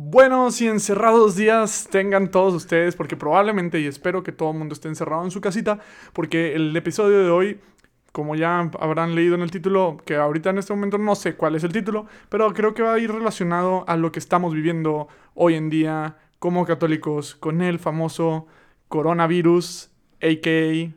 Buenos y encerrados días tengan todos ustedes, porque probablemente y espero que todo el mundo esté encerrado en su casita, porque el episodio de hoy, como ya habrán leído en el título, que ahorita en este momento no sé cuál es el título, pero creo que va a ir relacionado a lo que estamos viviendo hoy en día como católicos con el famoso coronavirus, aka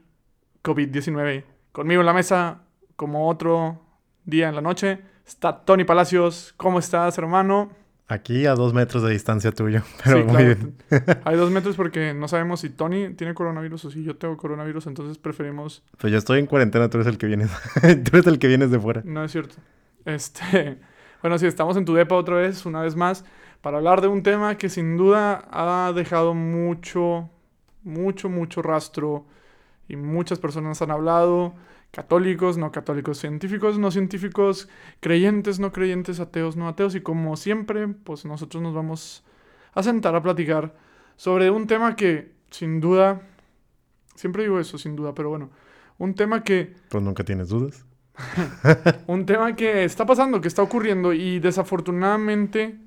COVID-19. Conmigo en la mesa, como otro día en la noche, está Tony Palacios. ¿Cómo estás, hermano? Aquí a dos metros de distancia tuyo, pero Sí, muy claro. bien. Hay dos metros porque no sabemos si Tony tiene coronavirus o si yo tengo coronavirus, entonces preferimos... Pues yo estoy en cuarentena, tú eres el que vienes. tú eres el que vienes de fuera. No es cierto. Este... Bueno, sí, estamos en tu depa otra vez, una vez más, para hablar de un tema que sin duda ha dejado mucho, mucho, mucho rastro y muchas personas han hablado, católicos, no católicos, científicos, no científicos, creyentes, no creyentes, ateos, no ateos, y como siempre, pues nosotros nos vamos a sentar a platicar sobre un tema que sin duda, siempre digo eso, sin duda, pero bueno, un tema que Pues nunca tienes dudas. un tema que está pasando, que está ocurriendo y desafortunadamente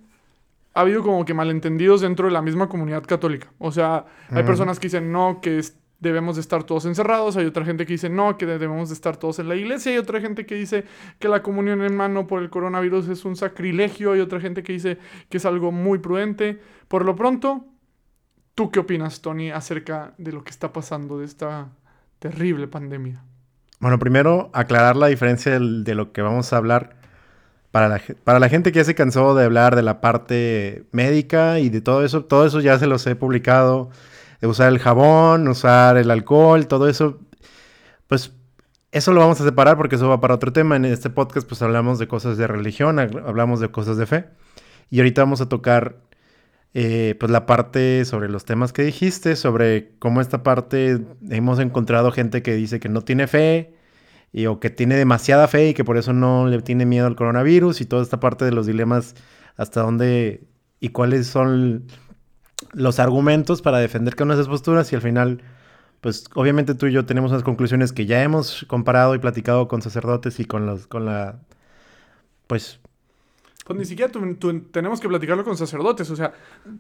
ha habido como que malentendidos dentro de la misma comunidad católica. O sea, hay personas que dicen no, que es- debemos de estar todos encerrados, hay otra gente que dice no, que debemos de estar todos en la iglesia, hay otra gente que dice que la comunión en mano por el coronavirus es un sacrilegio, hay otra gente que dice que es algo muy prudente. Por lo pronto, ¿tú qué opinas, Tony, acerca de lo que está pasando de esta terrible pandemia? Bueno, primero aclarar la diferencia de lo que vamos a hablar. Para la, para la gente que ya se cansó de hablar de la parte médica y de todo eso, todo eso ya se los he publicado. Usar el jabón, usar el alcohol, todo eso. Pues eso lo vamos a separar porque eso va para otro tema. En este podcast pues hablamos de cosas de religión, hab- hablamos de cosas de fe. Y ahorita vamos a tocar eh, pues la parte sobre los temas que dijiste, sobre cómo esta parte hemos encontrado gente que dice que no tiene fe y, o que tiene demasiada fe y que por eso no le tiene miedo al coronavirus y toda esta parte de los dilemas hasta dónde y cuáles son los argumentos para defender cada una de esas posturas y al final pues obviamente tú y yo tenemos unas conclusiones que ya hemos comparado y platicado con sacerdotes y con los con la pues Pues ni siquiera tu- tu- tenemos que platicarlo con sacerdotes. O sea,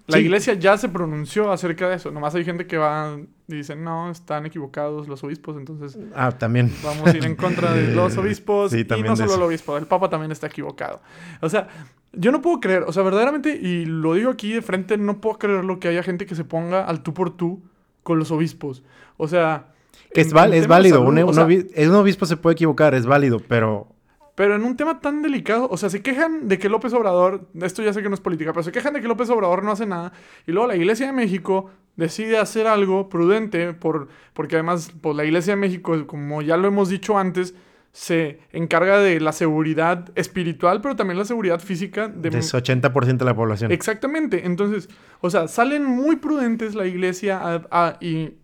la Sí. iglesia ya se pronunció acerca de eso. Nomás hay gente que va y dice, no, están equivocados los obispos, entonces ah también vamos a ir en contra de los obispos. Sí, y no solo el obispo, el papa también está equivocado. O sea, yo no puedo creer, o sea, verdaderamente, y lo digo aquí de frente, no puedo creerlo que haya gente que se ponga al tú por tú con los obispos. O sea... que es, es válido salud, un, o un obispo se puede equivocar es válido pero Pero en un tema tan delicado, o sea, se quejan de que López Obrador, esto ya sé que no es política, pero se quejan de que López Obrador no hace nada, y luego la Iglesia de México decide hacer algo prudente, por, porque además, pues la Iglesia de México, como ya lo hemos dicho antes, se encarga de la seguridad espiritual, pero también la seguridad física de, ese 80% de la población Exactamente. Entonces, o sea, salen muy prudentes la iglesia a- a- y,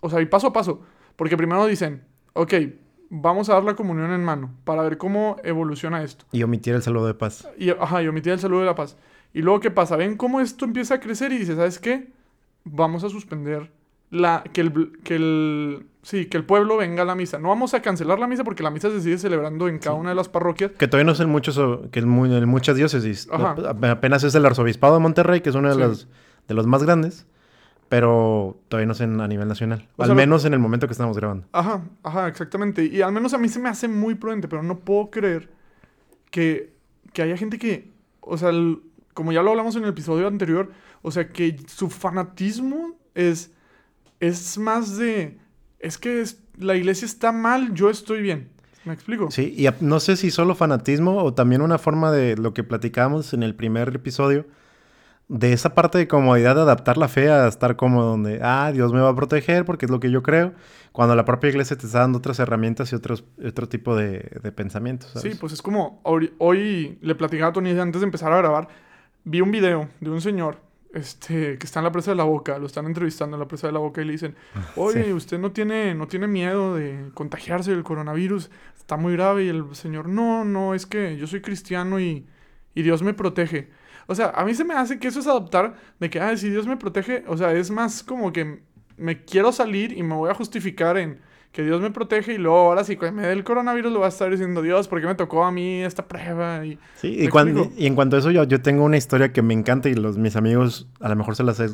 o sea, y paso a paso. Porque primero dicen, ok, vamos a dar la comunión en mano para ver cómo evoluciona esto. y omitir el saludo de paz Y, ajá, y omitir el saludo de la paz. Y luego, ¿qué pasa? Ven cómo esto empieza a crecer y dice, ¿sabes qué? Vamos a suspender la, que el, que el, sí, que el pueblo venga a la misa. No vamos a cancelar la misa porque la misa se sigue celebrando en cada una de las parroquias. Que todavía no es en, muchos, que en, mu- en muchas diócesis. Ajá. Apenas es el arzobispado de Monterrey, que es uno de, Sí. los, de los más grandes, pero todavía no es en, a nivel nacional. O Al sea, lo- menos en el momento que estamos grabando. Ajá, ajá, exactamente. Y al menos a mí se me hace muy prudente, pero no puedo creer que, que haya gente que, o sea, el- como ya lo hablamos en el episodio anterior, o sea, que su fanatismo es, es más de, es que es- la iglesia está mal, yo estoy bien. ¿Me explico? Sí, y a- no sé si solo fanatismo o también una forma de lo que platicábamos en el primer episodio, de esa parte de comodidad de adaptar la fe a estar cómodo, donde, ah, Dios me va a proteger porque es lo que yo creo, cuando la propia iglesia te está dando otras herramientas y otros, otro tipo de, de pensamientos. Sí, pues es como hoy, hoy le platicaba a Tony antes de empezar a grabar, vi un video de un señor este, que está en la presa de la boca, lo están entrevistando en la presa de la boca y le dicen, oye, Sí. usted no tiene, no tiene miedo de contagiarse del coronavirus, está muy grave y el señor, no, no, es que yo soy cristiano y, y Dios me protege. O sea, a mí se me hace que eso es adoptar de que, ah, si Dios me protege, o sea, es más como que me quiero salir y me voy a justificar en que Dios me protege y luego ahora sí, cuando me dé el coronavirus lo va a estar diciendo Dios, ¿por qué me tocó a mí esta prueba? Y, sí, y, cuando, y en cuanto a eso yo, yo tengo una historia que me encanta y los, mis amigos a lo mejor se las he,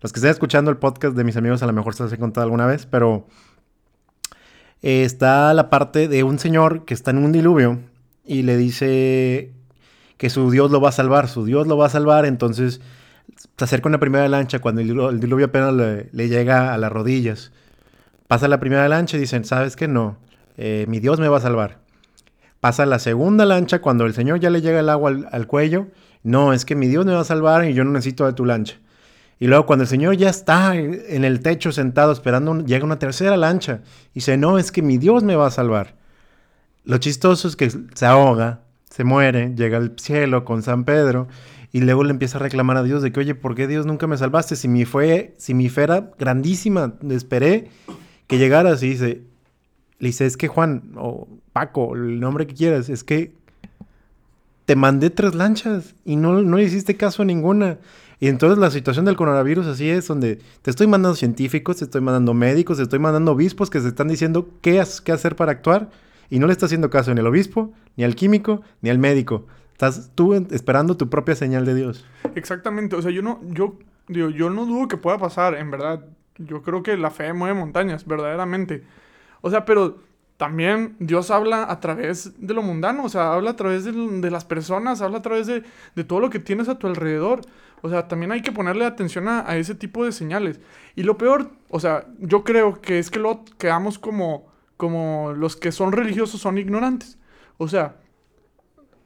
los que estén escuchando el podcast de mis amigos a lo mejor se las he contado alguna vez, pero eh, está la parte de un señor que está en un diluvio y le dice que su Dios lo va a salvar, su Dios lo va a salvar, entonces se acerca una primera lancha cuando el diluvio, apenas le, llega a las rodillas. Pasa la primera lancha y dicen, ¿sabes qué? No, eh, mi Dios me va a salvar. Pasa la segunda lancha cuando el Señor ya le llega el agua al, cuello. No, es que mi Dios me va a salvar y yo no necesito de tu lancha. Y luego cuando el Señor ya está en el techo sentado esperando, llega una tercera lancha. Y dice, no, es que mi Dios me va a salvar. Lo chistoso es que se ahoga, se muere, llega al cielo con San Pedro y luego le empieza a reclamar a Dios de que, oye, ¿por qué Dios nunca me salvaste? Si mi, fue, si mi fe era grandísima, esperé que llegaras y dice, le dice, es que Juan o Paco, el nombre que quieras, es que te mandé tres lanchas y no, no hiciste caso a ninguna. Y entonces la situación del coronavirus así es, donde te estoy mandando científicos, te estoy mandando médicos, te estoy mandando obispos que se están diciendo qué, qué hacer para actuar y no le está haciendo caso ni al obispo, ni al químico, ni al médico. Estás tú esperando tu propia señal de Dios. Exactamente, o sea, yo no, yo, digo, yo no dudo que pueda pasar, en verdad. Yo creo que la fe mueve montañas, verdaderamente. O sea, pero también Dios habla a través de lo mundano, o sea, habla a través de, las personas, habla a través de, todo lo que tienes a tu alrededor. O sea, también hay que ponerle atención a, a, ese tipo de señales. Y lo peor, o sea, yo creo que es que lo quedamos como, como los que son religiosos son ignorantes. O sea,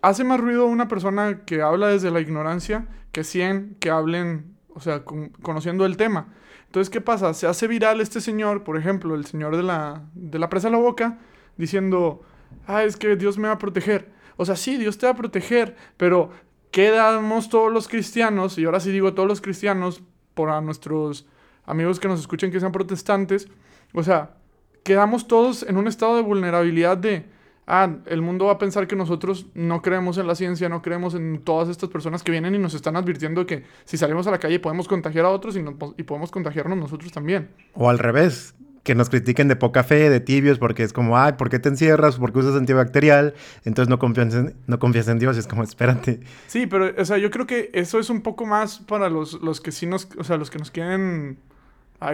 hace más ruido una persona que habla desde la ignorancia que 100 que hablen, o sea, conociendo el tema. Entonces, ¿qué pasa? Se hace viral este señor, por ejemplo, el señor de la, de la presa de la boca, diciendo, ah, es que Dios me va a proteger. O sea, sí, Dios te va a proteger, pero quedamos todos los cristianos, y ahora sí digo todos los cristianos, por a nuestros amigos que nos escuchen que sean protestantes, o sea, quedamos todos en un estado de vulnerabilidad de, ah, el mundo va a pensar que nosotros no creemos en la ciencia, no creemos en todas estas personas que vienen y nos están advirtiendo que si salimos a la calle podemos contagiar a otros y, y podemos contagiarnos nosotros también. O al revés, que nos critiquen de poca fe, de tibios, porque es como, ay, ¿por qué te encierras? ¿Por qué usas antibacterial? Entonces no confías en, no confías en Dios, es como, espérate. Sí, pero, o sea, yo creo que eso es un poco más para los, los que sí nos, o sea, los que nos quieren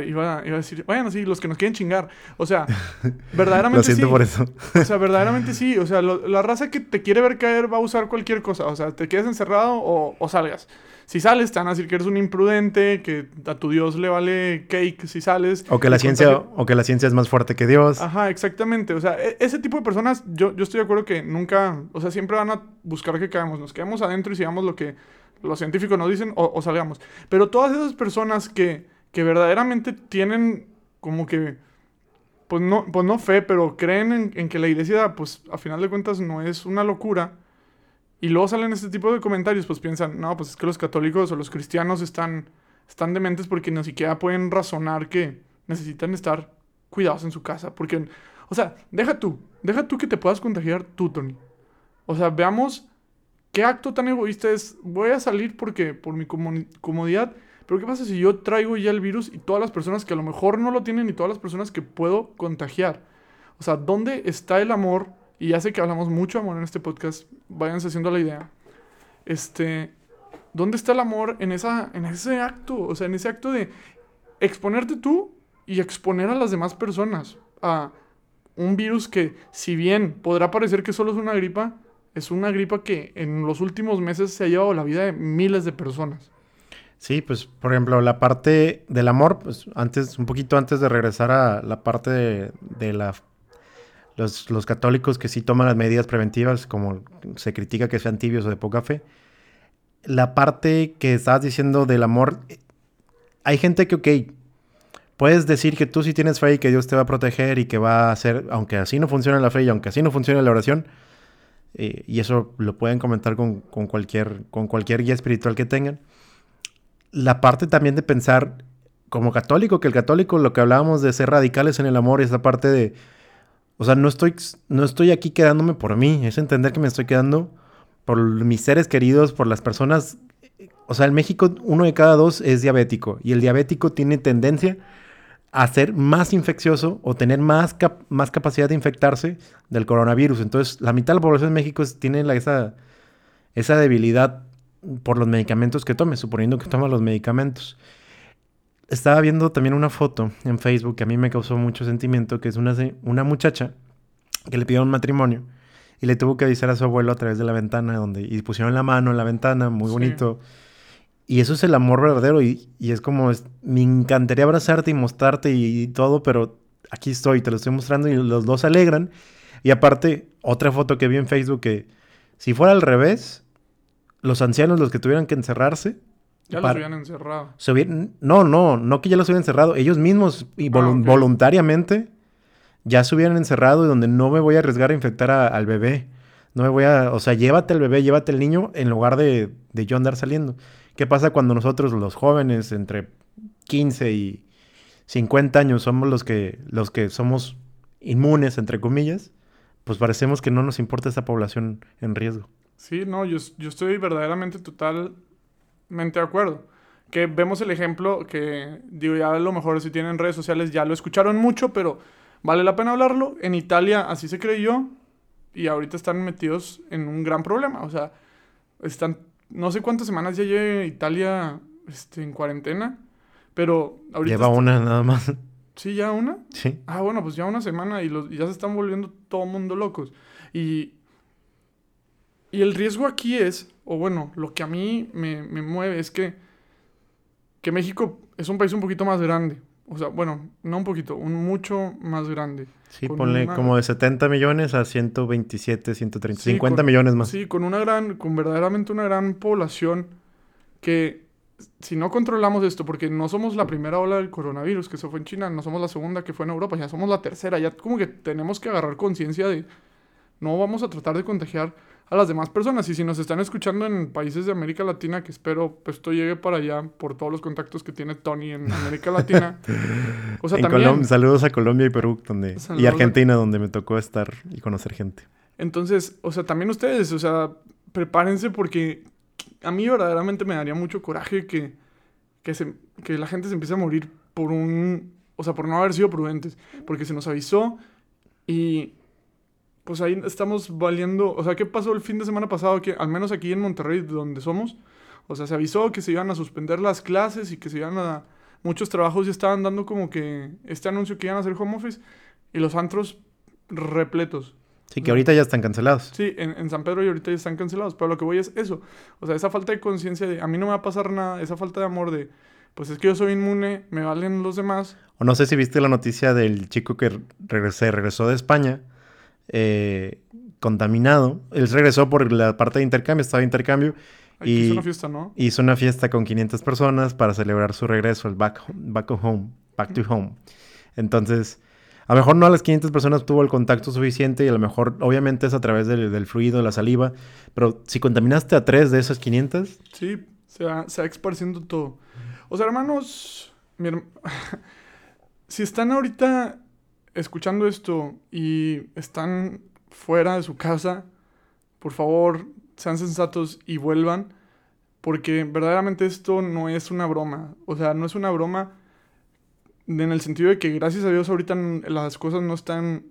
iba, iba, a decir, bueno, sí, los que nos quieren chingar. O sea, verdaderamente Lo siento sí. por eso. o sea, verdaderamente sí. O sea, la raza que te quiere ver caer va a usar cualquier cosa. O sea, te quedes encerrado o, o, salgas. Si sales, te van a decir que eres un imprudente, que a tu Dios le vale cake si sales. O que la ciencia, o que la ciencia es más fuerte que Dios. Ajá, exactamente. O sea, e, ese tipo de personas, yo, yo estoy de acuerdo que nunca, o sea, siempre van a buscar que caemos. Nos quedemos adentro y sigamos lo que los científicos nos dicen o, o salgamos. Pero todas esas personas que que verdaderamente tienen como que, pues no, pues no fe, pero creen en, que la iglesia, pues a final de cuentas no es una locura. Y luego salen este tipo de comentarios, pues piensan, no, pues es que los católicos o los cristianos están, están dementes porque ni siquiera pueden razonar que necesitan estar cuidados en su casa. Porque, o sea, deja tú, deja tú que te puedas contagiar tú, Tony. O sea, veamos qué acto tan egoísta es, voy a salir porque, por mi comodidad, pero ¿qué pasa si yo traigo ya el virus y todas las personas que a lo mejor no lo tienen y todas las personas que puedo contagiar? O sea, ¿dónde está el amor? Y ya sé que hablamos mucho amor en este podcast, váyanse haciendo la idea. Este, ¿dónde está el amor en, esa, en ese acto? O sea, en ese acto de exponerte tú y exponer a las demás personas a un virus que, si bien podrá parecer que solo es una gripa, es una gripa que en los últimos meses se ha llevado la vida de miles de personas. Sí, pues por ejemplo, la parte del amor, pues antes, un poquito antes de regresar a la parte de, la los, los, católicos que sí toman las medidas preventivas, como se critica que sean tibios o de poca fe. La parte que estabas diciendo del amor, hay gente que, ok, puedes decir que tú sí tienes fe y que Dios te va a proteger y que va a hacer, aunque así no funcione la fe y aunque así no funcione la oración, eh, y eso lo pueden comentar con, con, cualquier, con cualquier guía espiritual que tengan la parte también de pensar como católico, que el católico lo que hablábamos de ser radicales en el amor, esa parte de, o sea, no estoy, no estoy aquí quedándome por mí, es entender que me estoy quedando por mis seres queridos, por las personas. O sea, en México uno de cada dos es diabético y el diabético tiene tendencia a ser más infeccioso o tener más, más capacidad de infectarse del coronavirus. Entonces, la mitad de la población de México tiene esa, esa debilidad por los medicamentos que tome, suponiendo que toma los medicamentos. Estaba viendo también una foto en Facebook que a mí me causó mucho sentimiento, que es una, una muchacha que le pidió un matrimonio y le tuvo que avisar a su abuelo a través de la ventana donde y pusieron la mano en la ventana, muy bonito. Y eso es el amor verdadero y, es como, me encantaría abrazarte y mostrarte y, todo, pero aquí estoy, te lo estoy mostrando y los dos se alegran. Y aparte, otra foto que vi en Facebook que si fuera al revés, los ancianos los que tuvieran que encerrarse. Ya los hubieran encerrado. no, no, no que ya los hubieran encerrado. Ellos mismos y ah, voluntariamente ya se hubieran encerrado y donde no me voy a arriesgar a infectar al bebé. No me voy a, o sea, llévate el bebé, llévate el niño en lugar de, de yo andar saliendo. ¿Qué pasa cuando nosotros, los jóvenes, entre 15 y 50 años, somos los que, los que somos inmunes, entre comillas? Pues parecemos que no nos importa esa población en riesgo. Sí, no, yo, yo estoy verdaderamente totalmente de acuerdo. Que vemos el ejemplo que, digo, ya a lo mejor si tienen redes sociales ya lo escucharon mucho, pero vale la pena hablarlo. En Italia así se creyó y ahorita están metidos en un gran problema. O sea, están, no sé cuántas semanas ya lleva Italia este, en cuarentena, pero ahorita... Lleva una nada más. ¿Sí, ya una? Sí. Ah, bueno, pues ya una semana y, los, ya se están volviendo todo mundo locos. Y, y el riesgo aquí es, o bueno, lo que a mí me, me mueve es que, que México es un país un poquito más grande. O sea, bueno, no un poquito, un mucho más grande. Sí, ponle como de 70 millones a 127, 130, 50 millones más. Sí, con una gran, con verdaderamente una gran población que si no controlamos esto, porque no somos la primera ola del coronavirus que se fue en China, no somos la segunda que fue en Europa, ya somos la tercera, ya como que tenemos que agarrar conciencia de no vamos a tratar de contagiar a las demás personas. Y si nos están escuchando en países de América Latina, que espero pues esto llegue para allá por todos los contactos que tiene Tony en América Latina. O sea, también... saludos a Colombia y Perú donde, y Argentina, donde me tocó estar y conocer gente. Entonces, o sea, también ustedes, o sea, prepárense porque a mí verdaderamente me daría mucho coraje que, que, se, que la gente se empiece a morir por un, o sea, por no haber sido prudentes, porque se nos avisó y pues ahí estamos valiendo, o sea, ¿qué pasó el fin de semana pasado? Que al menos aquí en Monterrey, donde somos, o sea, se avisó que se iban a suspender las clases y que se iban a... Muchos trabajos ya estaban dando como que este anuncio que iban a hacer home office y los antros repletos. Sí, que ahorita ya están cancelados. Sí, en, en, San Pedro y ahorita ya están cancelados. Pero lo que voy es eso. O sea, esa falta de conciencia de a mí no me va a pasar nada, esa falta de amor de pues es que yo soy inmune, me valen los demás. O no sé si viste la noticia del chico que regresó de España eh, contaminado. Él regresó por la parte de intercambio, estaba de intercambio. y hizo una fiesta, ¿no? Hizo una fiesta con 500 personas para celebrar su regreso, el back, back home, back to home. Entonces, a lo mejor no a las 500 personas tuvo el contacto suficiente y a lo mejor, obviamente, es a través del, fluido, la saliva. Pero si contaminaste a tres de esas 500... Sí, se va, se esparciendo todo. O sea, hermanos, si están ahorita escuchando esto y están fuera de su casa, por favor, sean sensatos y vuelvan, porque verdaderamente esto no es una broma. O sea, no es una broma en el sentido de que gracias a Dios ahorita las cosas no están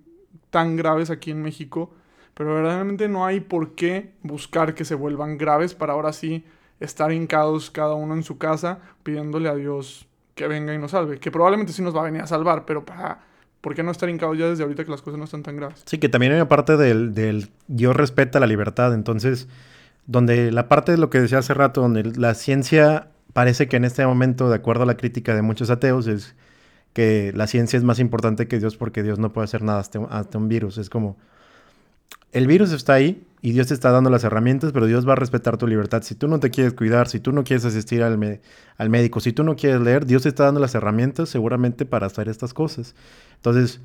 tan graves aquí en México, pero verdaderamente no hay por qué buscar que se vuelvan graves para ahora sí estar hincados cada uno en su casa pidiéndole a Dios que venga y nos salve, que probablemente sí nos va a venir a salvar, pero para ¿Por qué no estar hincados ya desde ahorita que las cosas no están tan graves? Sí, que también hay una parte del, Dios respeta la libertad. Entonces, donde la parte de lo que decía hace rato, donde la ciencia parece que en este momento, de acuerdo a la crítica de muchos ateos, es que la ciencia es más importante que Dios porque Dios no puede hacer nada hasta un virus. Es como, el virus está ahí y Dios te está dando las herramientas, pero Dios va a respetar tu libertad. Si tú no te quieres cuidar, si tú no quieres asistir al, al médico, si tú no quieres leer, Dios te está dando las herramientas seguramente para hacer estas cosas. Entonces,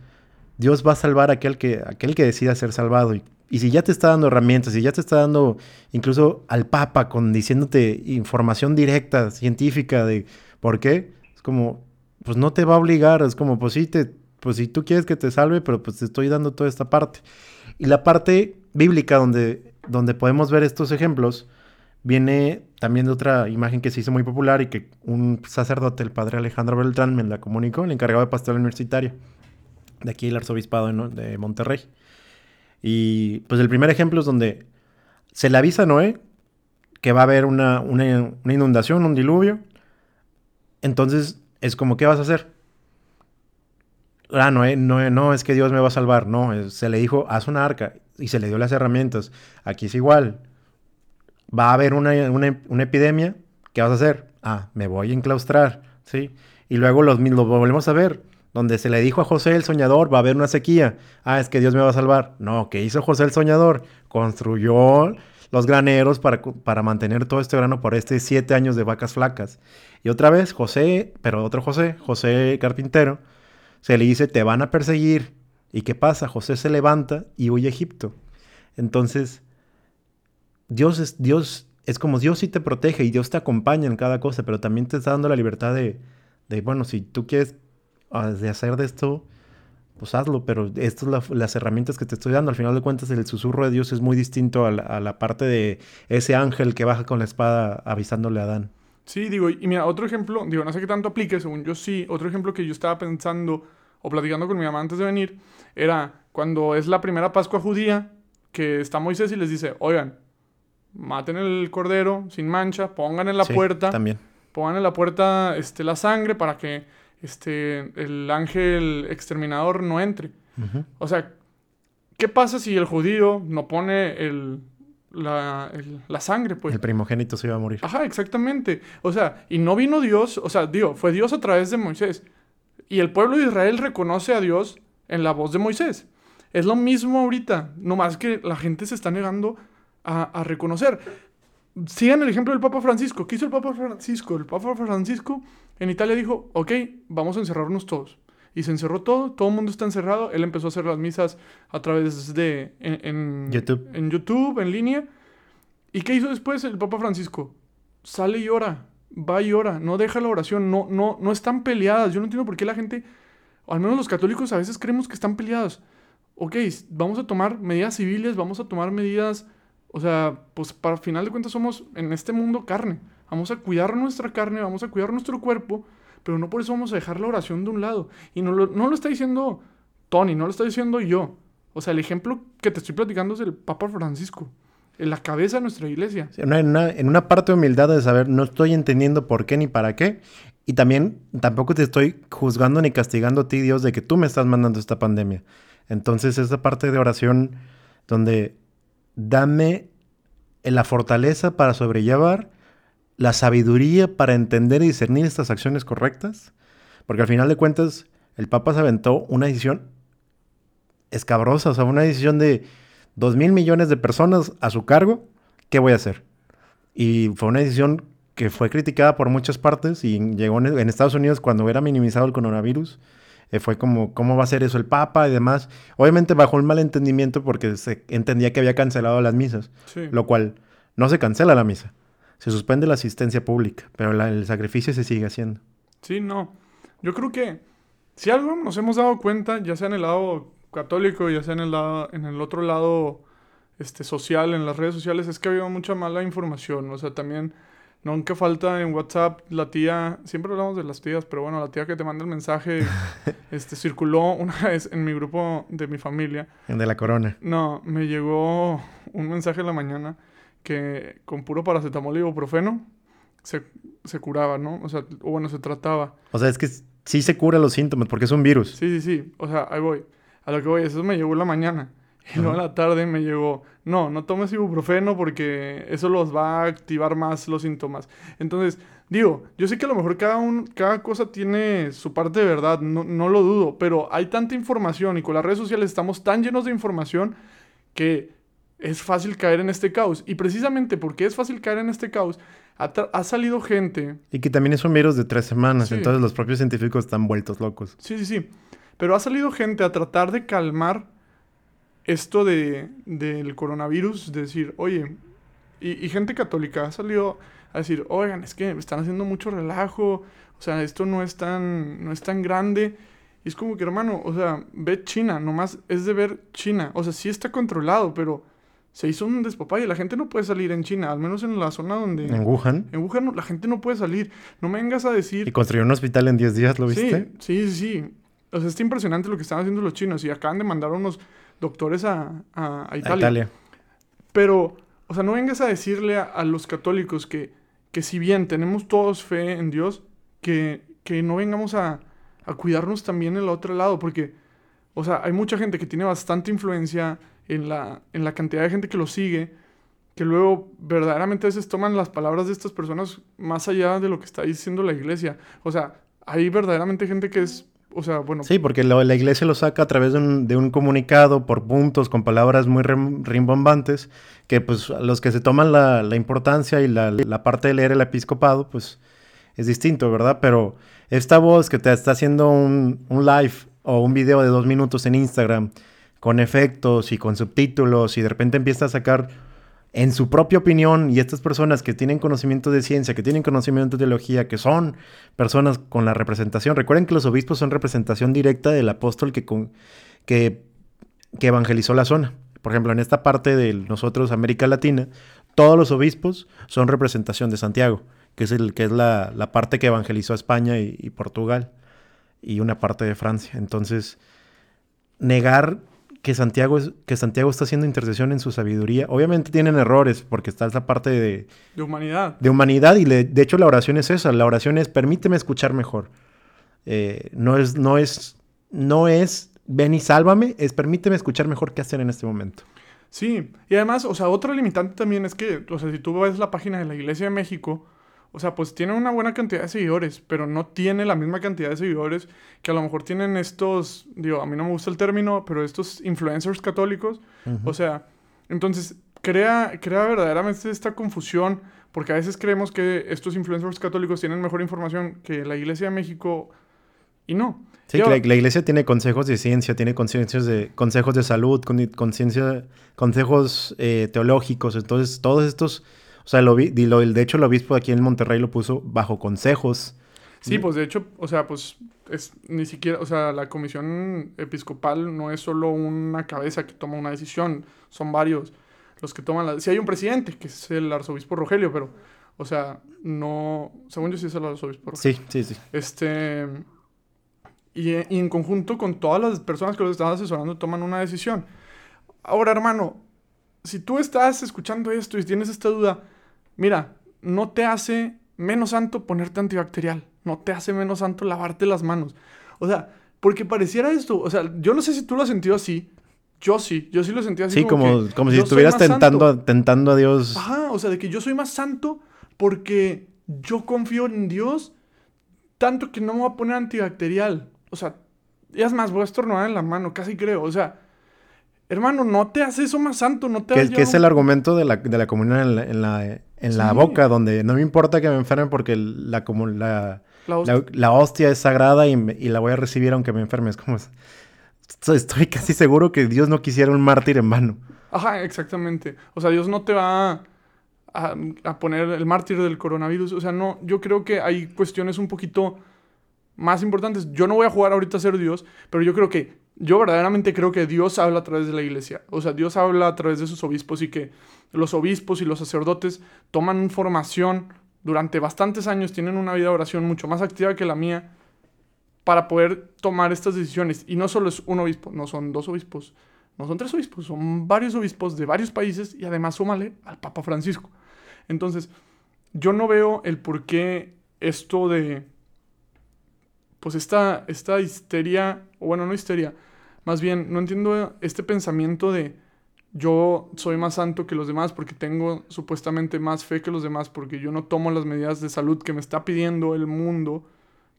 Dios va a salvar a aquel que, aquel que decida ser salvado. Y, y, si ya te está dando herramientas, si ya te está dando incluso al Papa con diciéndote información directa, científica de por qué, es como, pues no te va a obligar, es como, pues sí, te, pues si tú quieres que te salve, pero pues te estoy dando toda esta parte. Y la parte bíblica donde, donde podemos ver estos ejemplos viene también de otra imagen que se hizo muy popular y que un sacerdote, el padre Alejandro Beltrán, me la comunicó, el encargado de pastoral universitaria de aquí el arzobispado de Monterrey. Y pues el primer ejemplo es donde se le avisa a Noé que va a haber una, una, inundación, un diluvio. Entonces es como, ¿qué vas a hacer? Ah, Noé, Noé, no, es que Dios me va a salvar. No, se le dijo, haz una arca y se le dio las herramientas. Aquí es igual. Va a haber una, una epidemia, ¿qué vas a hacer? Ah, me voy a enclaustrar, ¿sí? Y luego los, los volvemos a ver donde se le dijo a José el soñador, va a haber una sequía. Ah, es que Dios me va a salvar. No, ¿qué hizo José el soñador? Construyó los graneros para, para mantener todo este grano por estos siete años de vacas flacas. Y otra vez, José, pero otro José, José carpintero, se le dice, te van a perseguir. ¿Y qué pasa? José se levanta y huye a Egipto. Entonces, Dios es, Dios es como Dios sí te protege y Dios te acompaña en cada cosa, pero también te está dando la libertad de, de bueno, si tú quieres de hacer de esto, pues hazlo, pero estas son las herramientas que te estoy dando. Al final de cuentas, el susurro de Dios es muy distinto a la, parte de ese ángel que baja con la espada avisándole a Adán. Sí, digo, y mira, otro ejemplo, digo, no sé qué tanto aplique, según yo sí, otro ejemplo que yo estaba pensando o platicando con mi mamá antes de venir, era cuando es la primera Pascua judía, que está Moisés y les dice, oigan, maten el cordero sin mancha, pongan en la puerta, también. pongan en la puerta este, la sangre para que este, el ángel exterminador no entre. O sea, ¿qué pasa si el judío no pone el, la, la, sangre, pues. El primogénito se iba a morir. Ajá, exactamente. O sea, y no vino Dios, o sea, digo, fue Dios a través de Moisés. Y el pueblo de Israel reconoce a Dios en la voz de Moisés. Es lo mismo ahorita, nomás que la gente se está negando a, a reconocer. Sigan el ejemplo del Papa Francisco. ¿Qué hizo el Papa Francisco? El Papa Francisco en Italia dijo, ok, vamos a encerrarnos todos. Y se encerró todo, todo el mundo está encerrado. Él empezó a hacer las misas a través de... En, YouTube. En YouTube, en línea. ¿Y qué hizo después el Papa Francisco? Sale y ora, va y ora, no deja la oración, no, no, no están peleadas. Yo no entiendo por qué la gente, al menos los católicos a veces creemos que están peleados. Ok, vamos a tomar medidas civiles, vamos a tomar medidas, o sea, pues para final de cuentas somos en este mundo carne. Vamos a cuidar nuestra carne, vamos a cuidar nuestro cuerpo, pero no por eso vamos a dejar la oración de un lado. Y no lo, no lo está diciendo Tony, no lo está diciendo yo. O sea, el ejemplo que te estoy platicando es el Papa Francisco, en la cabeza de nuestra iglesia. en, una, en una parte de humildad de saber, no estoy entendiendo por qué ni para qué. Y también tampoco te estoy juzgando ni castigando a ti, Dios, de que tú me estás mandando esta pandemia. Entonces, esa parte de oración donde dame la fortaleza para sobrellevar la sabiduría para entender y discernir estas acciones correctas? Porque al final de cuentas, el Papa se aventó una decisión escabrosa, o sea, una decisión de dos mil millones de personas a su cargo, ¿qué voy a hacer? Y fue una decisión que fue criticada por muchas partes y llegó en, Estados Unidos cuando era minimizado el coronavirus. Eh, fue como, ¿cómo va a ser eso el Papa y demás? Obviamente bajo un mal entendimiento porque se entendía que había cancelado las misas, lo cual no se cancela la misa se suspende la asistencia pública, pero el sacrificio se sigue haciendo. Sí, no. Yo creo que si algo nos hemos dado cuenta, ya sea en el lado católico, ya sea en el lado, en el otro lado este, social, en las redes sociales, es que ha habido mucha mala información. O sea, también nunca falta en WhatsApp la tía, siempre hablamos de las tías, pero bueno, la tía que te manda el mensaje, este, circuló una vez en mi grupo de mi familia. En de la corona. No, me llegó un mensaje en la mañana que con puro paracetamol y ibuprofeno se, se curaba, ¿no? O sea, o bueno, se trataba. O sea, es que sí se cura los síntomas porque es un virus. Sí, sí, sí. O sea, ahí voy. A lo que voy, eso me llegó en la mañana. Y luego en la tarde me llegó, no, no tomes ibuprofeno porque eso los va a activar más los síntomas. Entonces, digo, yo sé que a lo mejor cada, un, cada cosa tiene su parte de verdad, no, no lo dudo, pero hay tanta información y con las redes sociales estamos tan llenos de información que es fácil caer en este caos. Y precisamente porque es fácil caer en este caos, ha, salido gente... Y que también es un virus de tres semanas, entonces los propios científicos están vueltos locos. Sí, sí, sí. Pero ha salido gente a tratar de calmar esto de, del coronavirus, de decir, oye, y, gente católica ha salido a decir, oigan, es que están haciendo mucho relajo, o sea, esto no es tan, no es tan grande. Y es como que, hermano, o sea, ve China, nomás es de ver China. O sea, sí está controlado, pero se hizo un y La gente no puede salir en China, al menos en la zona donde... En Wuhan. En Wuhan la gente no puede salir. No me vengas a decir... Y construyó un hospital en 10 días, ¿lo viste? Sí, sí, sí. O sea, está impresionante lo que están haciendo los chinos y acaban de mandar unos doctores a, a, Italia. A Italia. Pero, o sea, no vengas a decirle a, los católicos que, que si bien tenemos todos fe en Dios, que, que no vengamos a, a cuidarnos también el otro lado, porque, o sea, hay mucha gente que tiene bastante influencia en la, en la cantidad de gente que lo sigue, que luego verdaderamente a veces toman las palabras de estas personas más allá de lo que está diciendo la iglesia. O sea, hay verdaderamente gente que es, o sea, bueno... Sí, porque la iglesia lo saca a través de un, de un, comunicado por puntos, con palabras muy rimbombantes, que pues los que se toman la, la importancia y la, la, parte de leer el episcopado, pues es distinto, ¿verdad? Pero esta voz que te está haciendo un, un live o un video de dos minutos en Instagram, con efectos y con subtítulos y de repente empieza a sacar en su propia opinión y estas personas que tienen conocimiento de ciencia, que tienen conocimiento de teología, que son personas con la representación. Recuerden que los obispos son representación directa del apóstol que, que, que evangelizó la zona. Por ejemplo, en esta parte de nosotros, América Latina, todos los obispos son representación de Santiago, que es, el, que es la, la parte que evangelizó España y, y Portugal, y una parte de Francia. Entonces, negar que Santiago, es, que Santiago está haciendo intercesión en su sabiduría. Obviamente tienen errores porque está esa parte de... De humanidad. De humanidad y de hecho la oración es esa. La oración es permíteme escuchar mejor. Eh, no es, no es, no es ven y sálvame, es permíteme escuchar mejor qué hacer en este momento. Sí, y además, o sea, otra limitante también es que, o sea, si tú ves la página de la Iglesia de México, o sea, pues tiene una buena cantidad de seguidores, pero no tiene la misma cantidad de seguidores que a lo mejor tienen estos, digo, a mí no me gusta el término, pero estos influencers católicos. O sea, entonces crea, crea verdaderamente esta confusión, porque a veces creemos que estos influencers católicos tienen mejor información que la Iglesia de México y no. Sí, la, iglesia tiene consejos de ciencia, tiene consejos de, consejos de salud, consejos eh, teológicos, entonces todos estos o sea, lo vi, de hecho el obispo aquí en Monterrey lo puso bajo consejos. Sí, pues de hecho, o sea, pues es ni siquiera, o sea, la comisión episcopal no es solo una cabeza que toma una decisión, son varios los que toman la... Sí hay un presidente, que es el arzobispo Rogelio, pero, o sea, no, según yo sí es el arzobispo Rogelio. Sí, sí, sí. Este, y, y en conjunto con todas las personas que los están asesorando toman una decisión. Ahora, hermano, si tú estás escuchando esto y tienes esta duda, Mira, no te hace menos santo ponerte antibacterial. No te hace menos santo lavarte las manos. O sea, porque pareciera esto. O sea, yo no sé si tú lo has sentido así. Yo sí, yo sí lo sentí así. Sí, como, como, si estuvieras tentando, tentando a Dios. Ajá, o sea, de que yo soy más santo porque yo confío en Dios tanto que no me voy a poner antibacterial. O sea, y es más, voy a estornudar en la mano, casi creo. O sea, hermano, no te hace eso más santo, no te Que, es el argumento de la, de la comunión en la, en la boca, donde no me importa que me enferme porque la, como la, la, hostia. es sagrada y, la voy a recibir aunque me enferme. Es como... Estoy casi seguro que Dios no quisiera un mártir en vano. Ajá, exactamente. O sea, Dios no te va a, a, poner el mártir del coronavirus. O sea, no, yo creo que hay cuestiones un poquito más importantes. Yo no voy a jugar ahorita a ser Dios, pero yo creo que, yo verdaderamente creo que Dios habla a través de la iglesia. O sea, Dios habla a través de sus obispos y que los obispos y los sacerdotes toman formación durante bastantes años, tienen una vida de oración mucho más activa que la mía para poder tomar estas decisiones. Y no solo es un obispo, no son dos obispos, no son tres obispos, son varios obispos de varios países y además súmale al Papa Francisco. Entonces, yo no veo el por qué esto de, pues esta, esta histeria, o bueno, no histeria, más bien, no entiendo este pensamiento de yo soy más santo que los demás porque tengo supuestamente más fe que los demás, porque yo no tomo las medidas de salud que me está pidiendo el mundo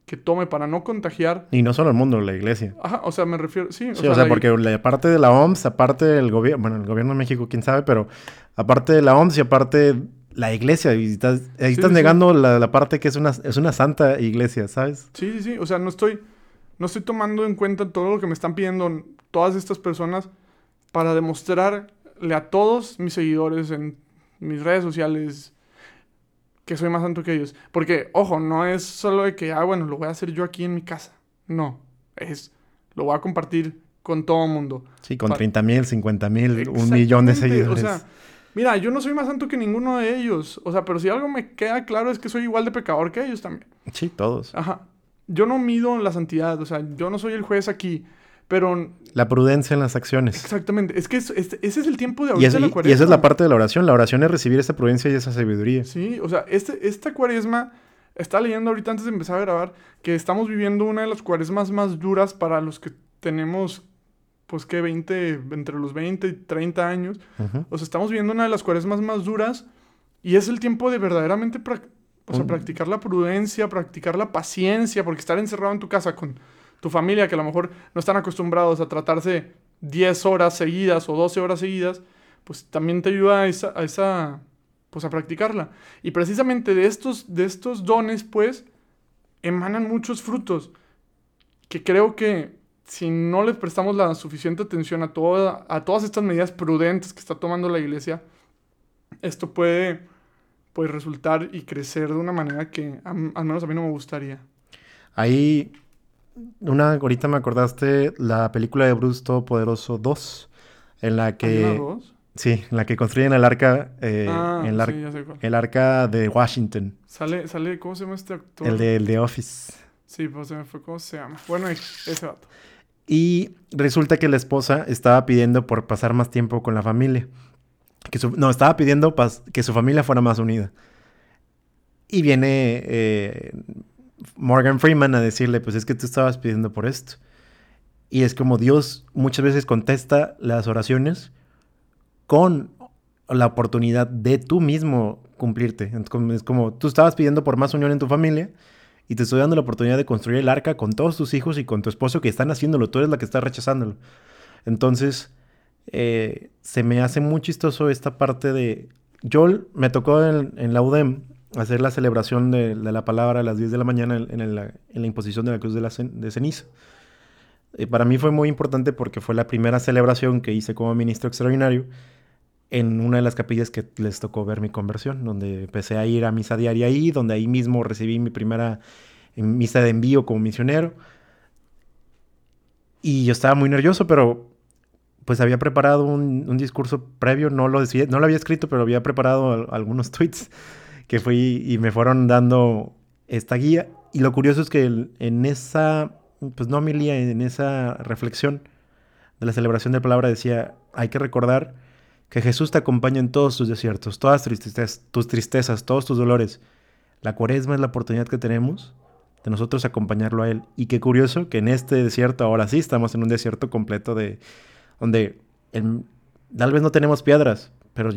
que tome para no contagiar. Y no solo el mundo, la iglesia. Ajá, o sea, me refiero, sí. O sea, porque aparte de la OMS, aparte del gobierno, bueno, el gobierno de México, quién sabe, pero aparte de la OMS y aparte la iglesia, y estás, ahí estás negando La, la, parte que es una, es una santa iglesia, ¿sabes? Sí, sí, sí, o sea, no estoy, no estoy tomando en cuenta todo lo que me están pidiendo todas estas personas para demostrarle a todos mis seguidores en mis redes sociales que soy más santo que ellos. Porque, ojo, no es solo de que, ah, bueno, lo voy a hacer yo aquí en mi casa. No, es, lo voy a compartir con todo el mundo. Sí, con Pa- 30 mil, 50 mil, un millón de seguidores. O sea, mira, yo no soy más santo que ninguno de ellos. O sea, pero si algo me queda claro es que soy igual de pecador que ellos también. sí, todos. Ajá. Yo no mido la santidad, o sea, yo no soy el juez aquí. Pero La prudencia en las acciones. exactamente, es que es- es- ese es el tiempo de Y, ahorita eso- de la y- y cuaresma. esa es la parte de la oración. La oración es recibir esa prudencia y esa sabiduría. Sí, o sea, este, esta cuaresma, está leyendo ahorita antes de empezar a grabar, que estamos viviendo una de las cuaresmas más duras para los que tenemos, pues que 20, entre los 20 y 30 años. O sea, estamos viviendo una de las cuaresmas más duras y es el tiempo de verdaderamente o sea, Un- practicar la prudencia, practicar la paciencia, porque estar encerrado en tu casa con tu familia, que a lo mejor no están acostumbrados a tratarse 10 horas seguidas o 12 horas seguidas, pues también te ayuda a esa, a esa pues a practicarla. Y precisamente de estos, de estos dones, pues, emanan muchos frutos que creo que si no les prestamos la suficiente atención a, toda, a todas estas medidas prudentes que está tomando la iglesia, esto puede pues resultar y crecer de una manera que a- al menos a mí no me gustaría. Ahí, una, ahorita me acordaste la película de Bruce Todopoderoso 2, en la ¿Hay una que, dos? sí, en la que construyen el arca, eh, ah, ar- sí, el arca de Washington, Sale, sale, ¿cómo se llama este actor? el de, el de Office. Sí, pues se me fue, ¿cómo se llama? Bueno, ese vato. Y resulta que la esposa estaba pidiendo por pasar más tiempo con la familia. Que su- no, estaba pidiendo que su familia fuera más unida. Y viene eh, Morgan Freeman a decirle, pues es que tú estabas pidiendo por esto. Y es como Dios muchas veces contesta las oraciones con la oportunidad de tú mismo cumplirte. Ent- como- Es como tú estabas pidiendo por más unión en tu familia y te estoy dando la oportunidad de construir el arca con todos tus hijos y con tu esposo que están haciéndolo. Tú eres la que está rechazándolo. Entonces, eh, se me hace muy chistoso esta parte de... Yo me tocó en, la UDEM hacer la celebración de, la palabra a las 10 de la mañana en, la, imposición de la cruz de ceniza. Eh, para mí fue muy importante porque fue la primera celebración que hice como ministro extraordinario en una de las capillas que les tocó ver mi conversión, donde empecé a ir a misa diaria ahí, donde ahí mismo recibí mi primera eh, misa de envío como misionero. Y yo estaba muy nervioso, pero pues había preparado un, un discurso previo, no lo, decía, no lo había escrito, pero había preparado al- algunos tweets que fui y me fueron dando esta guía. Y lo curioso es que el- en esa, pues no homilía, en esa reflexión de la celebración de la palabra decía, hay que recordar que Jesús te acompaña en todos tus desiertos, todas tristezas, tus tristezas, todos tus dolores. La cuaresma es la oportunidad que tenemos de nosotros acompañarlo a Él. Y qué curioso que en este desierto, ahora sí estamos en un desierto completo de, donde tal vez no tenemos piedras, pero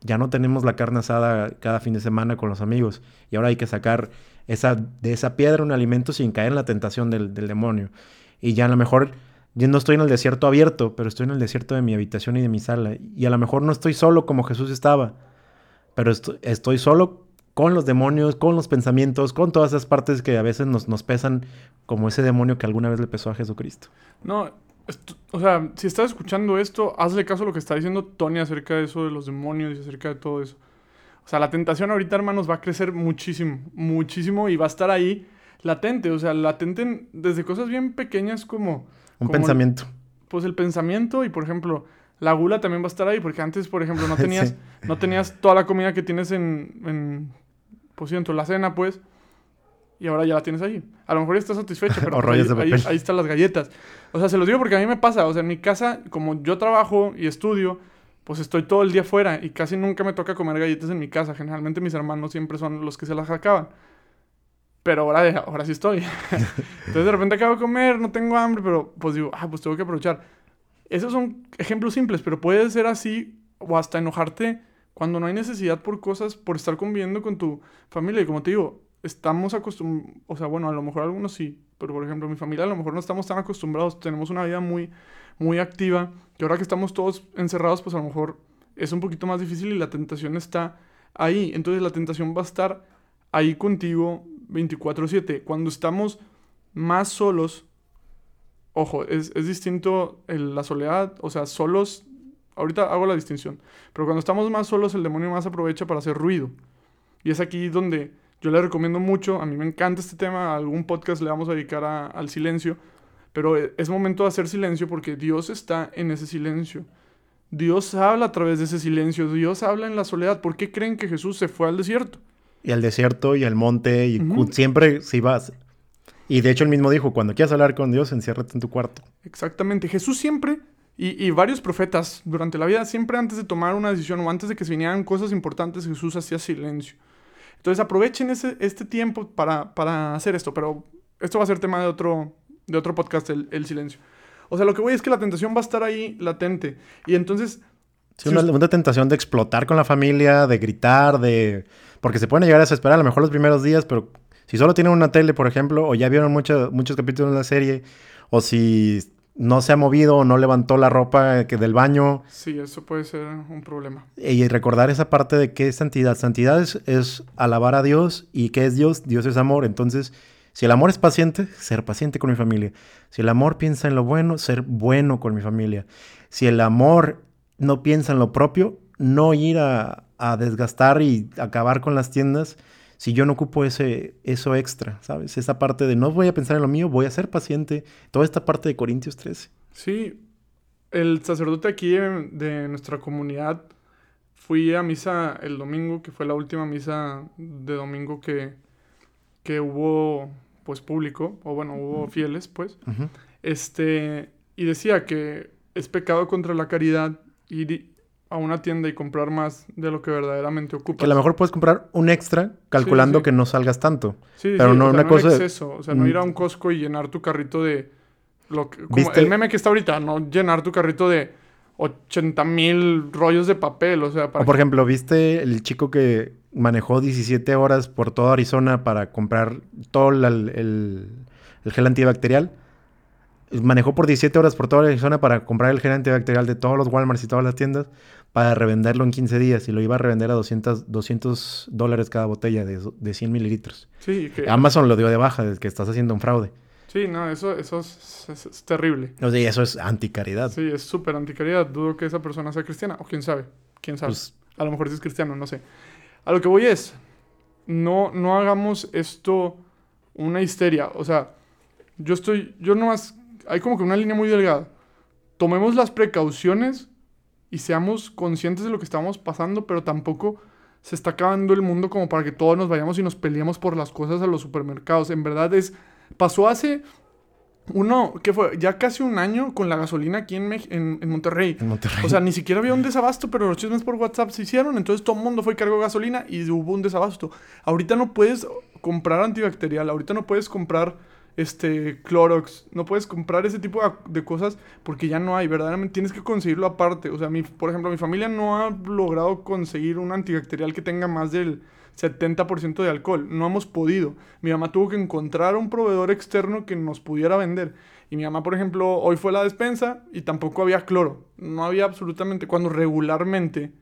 ya no tenemos la carne asada cada fin de semana con los amigos. Y ahora hay que sacar esa, de esa piedra un alimento sin caer en la tentación del, del demonio. Y ya a lo mejor yo no estoy en el desierto abierto, pero estoy en el desierto de mi habitación y de mi sala. Y a lo mejor no estoy solo como Jesús estaba, pero esto- estoy solo con los demonios, con los pensamientos, con todas esas partes que a veces nos, pesan como ese demonio que alguna vez le pesó a Jesucristo. No, o sea, si estás escuchando esto, hazle caso a lo que está diciendo Tony acerca de eso de los demonios y acerca de todo eso. O sea, la tentación ahorita, hermanos, va a crecer muchísimo, muchísimo y va a estar ahí latente. O sea, latente en- desde cosas bien pequeñas como... Un pensamiento. Pues el pensamiento y, por ejemplo, la gula también va a estar ahí porque antes, por ejemplo, no tenías, Sí. no tenías toda la comida que tienes en, en, pues sí, en tu la cena, pues. Y ahora ya la tienes ahí. A lo mejor ya estás satisfecho, pero pues, ahí, de ahí- papel. ahí están las galletas. O sea, se los digo porque a mí me pasa. O sea, en mi casa, como yo trabajo y estudio, pues estoy todo el día fuera y casi nunca me toca comer galletas en mi casa. Generalmente mis hermanos siempre son los que se las acaban. Pero ahora, ahora sí estoy. Entonces de repente acabo de comer, no tengo hambre, pero pues digo, ah, pues tengo que aprovechar. Esos son ejemplos simples, pero puede ser así o hasta enojarte cuando no hay necesidad por cosas, por estar conviviendo con tu familia. Y como te digo, estamos acostumbrados, o sea, bueno, a lo mejor algunos sí, pero por ejemplo, mi familia a lo mejor no estamos tan acostumbrados, tenemos una vida muy, muy activa, y ahora que estamos todos encerrados, pues a lo mejor es un poquito más difícil y la tentación está ahí. Entonces la tentación va a estar ahí contigo 24/7. Cuando estamos más solos, ojo, es, es distinto la soledad, o sea, solos, ahorita hago la distinción, pero cuando estamos más solos, el demonio más aprovecha para hacer ruido. Y es aquí donde yo le recomiendo mucho, a mí me encanta este tema, algún podcast le vamos a dedicar al silencio, Pero e- es momento de hacer silencio porque Dios está en ese silencio. Dios habla a través de ese silencio. Dios habla en la soledad. ¿Por qué creen que Jesús se fue al desierto? Y al desierto y al monte y siempre si vas. Y de hecho él mismo dijo, cuando quieras hablar con Dios, enciérrate en tu cuarto. Exactamente. Jesús siempre, y, y varios profetas durante la vida, siempre antes de tomar una decisión o antes de que se vinieran cosas importantes, Jesús hacía silencio. Entonces aprovechen ese, este tiempo para, para hacer esto, pero esto va a ser tema de otro, de otro podcast, el, el silencio. O sea, lo que voy es que la tentación va a estar ahí latente. Y entonces, Sí, una, una tentación de explotar con la familia, de gritar, de... Porque se pueden llegar a desesperar a lo mejor los primeros días, pero si solo tienen una tele, por ejemplo, o ya vieron mucho- muchos capítulos de la serie, o si no se ha movido o no levantó la ropa que del baño, sí, eso puede ser un problema. y recordar esa parte de qué es santidad. Santidad es, es alabar a Dios, y qué es Dios, Dios es amor. Entonces, si el amor es paciente, ser paciente con mi familia. Si el amor piensa en lo bueno, ser bueno con mi familia. Si el amor no piensa en lo propio, no ir a, a desgastar y acabar con las tiendas si yo no ocupo ese, eso extra, ¿sabes? Esa parte de no voy a pensar en lo mío, voy a ser paciente. Toda esta parte de Corintios 13. Sí, el sacerdote aquí de nuestra comunidad, fui a misa el domingo, que fue la última misa de domingo que, que hubo, pues, público, o bueno, hubo fieles, pues. Este, y decía que es pecado contra la caridad ir a una tienda y comprar más de lo que verdaderamente ocupas. Que a lo mejor puedes comprar un extra calculando sí. que no salgas tanto. Sí, pero no o sea, una en cosa- exceso, o sea, no Mm. ir a un Costco y llenar tu carrito de... Lo que, como ¿Viste? el meme que está ahorita, no llenar tu carrito de 80 mil rollos de papel, o sea, para O por ejemplo, ¿viste el chico que manejó 17 horas por toda Arizona para comprar todo el- el gel antibacterial? Manejó por 17 horas por toda Arizona para comprar el gel antibacterial de todos los Walmarts y todas las tiendas para revenderlo en 15 días y lo iba a revender a 200, 200 dólares cada botella de, de 100 mililitros. Sí, que- Amazon lo dio de baja, de que estás haciendo un fraude. sí, no, eso, eso es, es- es terrible. O sea, eso es anticaridad. Sí, es súper anticaridad. Dudo que esa persona sea cristiana, o quién sabe, quién sabe. Pues, A lo mejor sí es cristiano, no sé. A lo que voy es, no, no hagamos esto una histeria. O sea, yo estoy, yo nomás, hay como que una línea muy delgada. Tomemos las precauciones y seamos conscientes de lo que estamos pasando, pero tampoco se está acabando el mundo como para que todos nos vayamos y nos peleemos por las cosas a los supermercados. En verdad es, pasó hace uno, ¿qué fue? Ya casi un año con la gasolina aquí en, en, en Monterrey. en Monterrey. O sea, ni siquiera había un desabasto, pero los chismes por WhatsApp se hicieron. Entonces todo el mundo fue y cargó gasolina y hubo un desabasto. Ahorita no puedes comprar antibacterial, ahorita no puedes comprar este Clorox, no puedes comprar ese tipo de, de cosas porque ya no hay, verdaderamente tienes que conseguirlo aparte. O sea, mi, por ejemplo, mi familia no ha logrado conseguir un antibacterial que tenga más del 70% de alcohol. No hemos podido. Mi mamá tuvo que encontrar un proveedor externo que nos pudiera vender. Y mi mamá, por ejemplo, hoy fue a la despensa y tampoco había cloro. No había absolutamente. Cuando regularmente,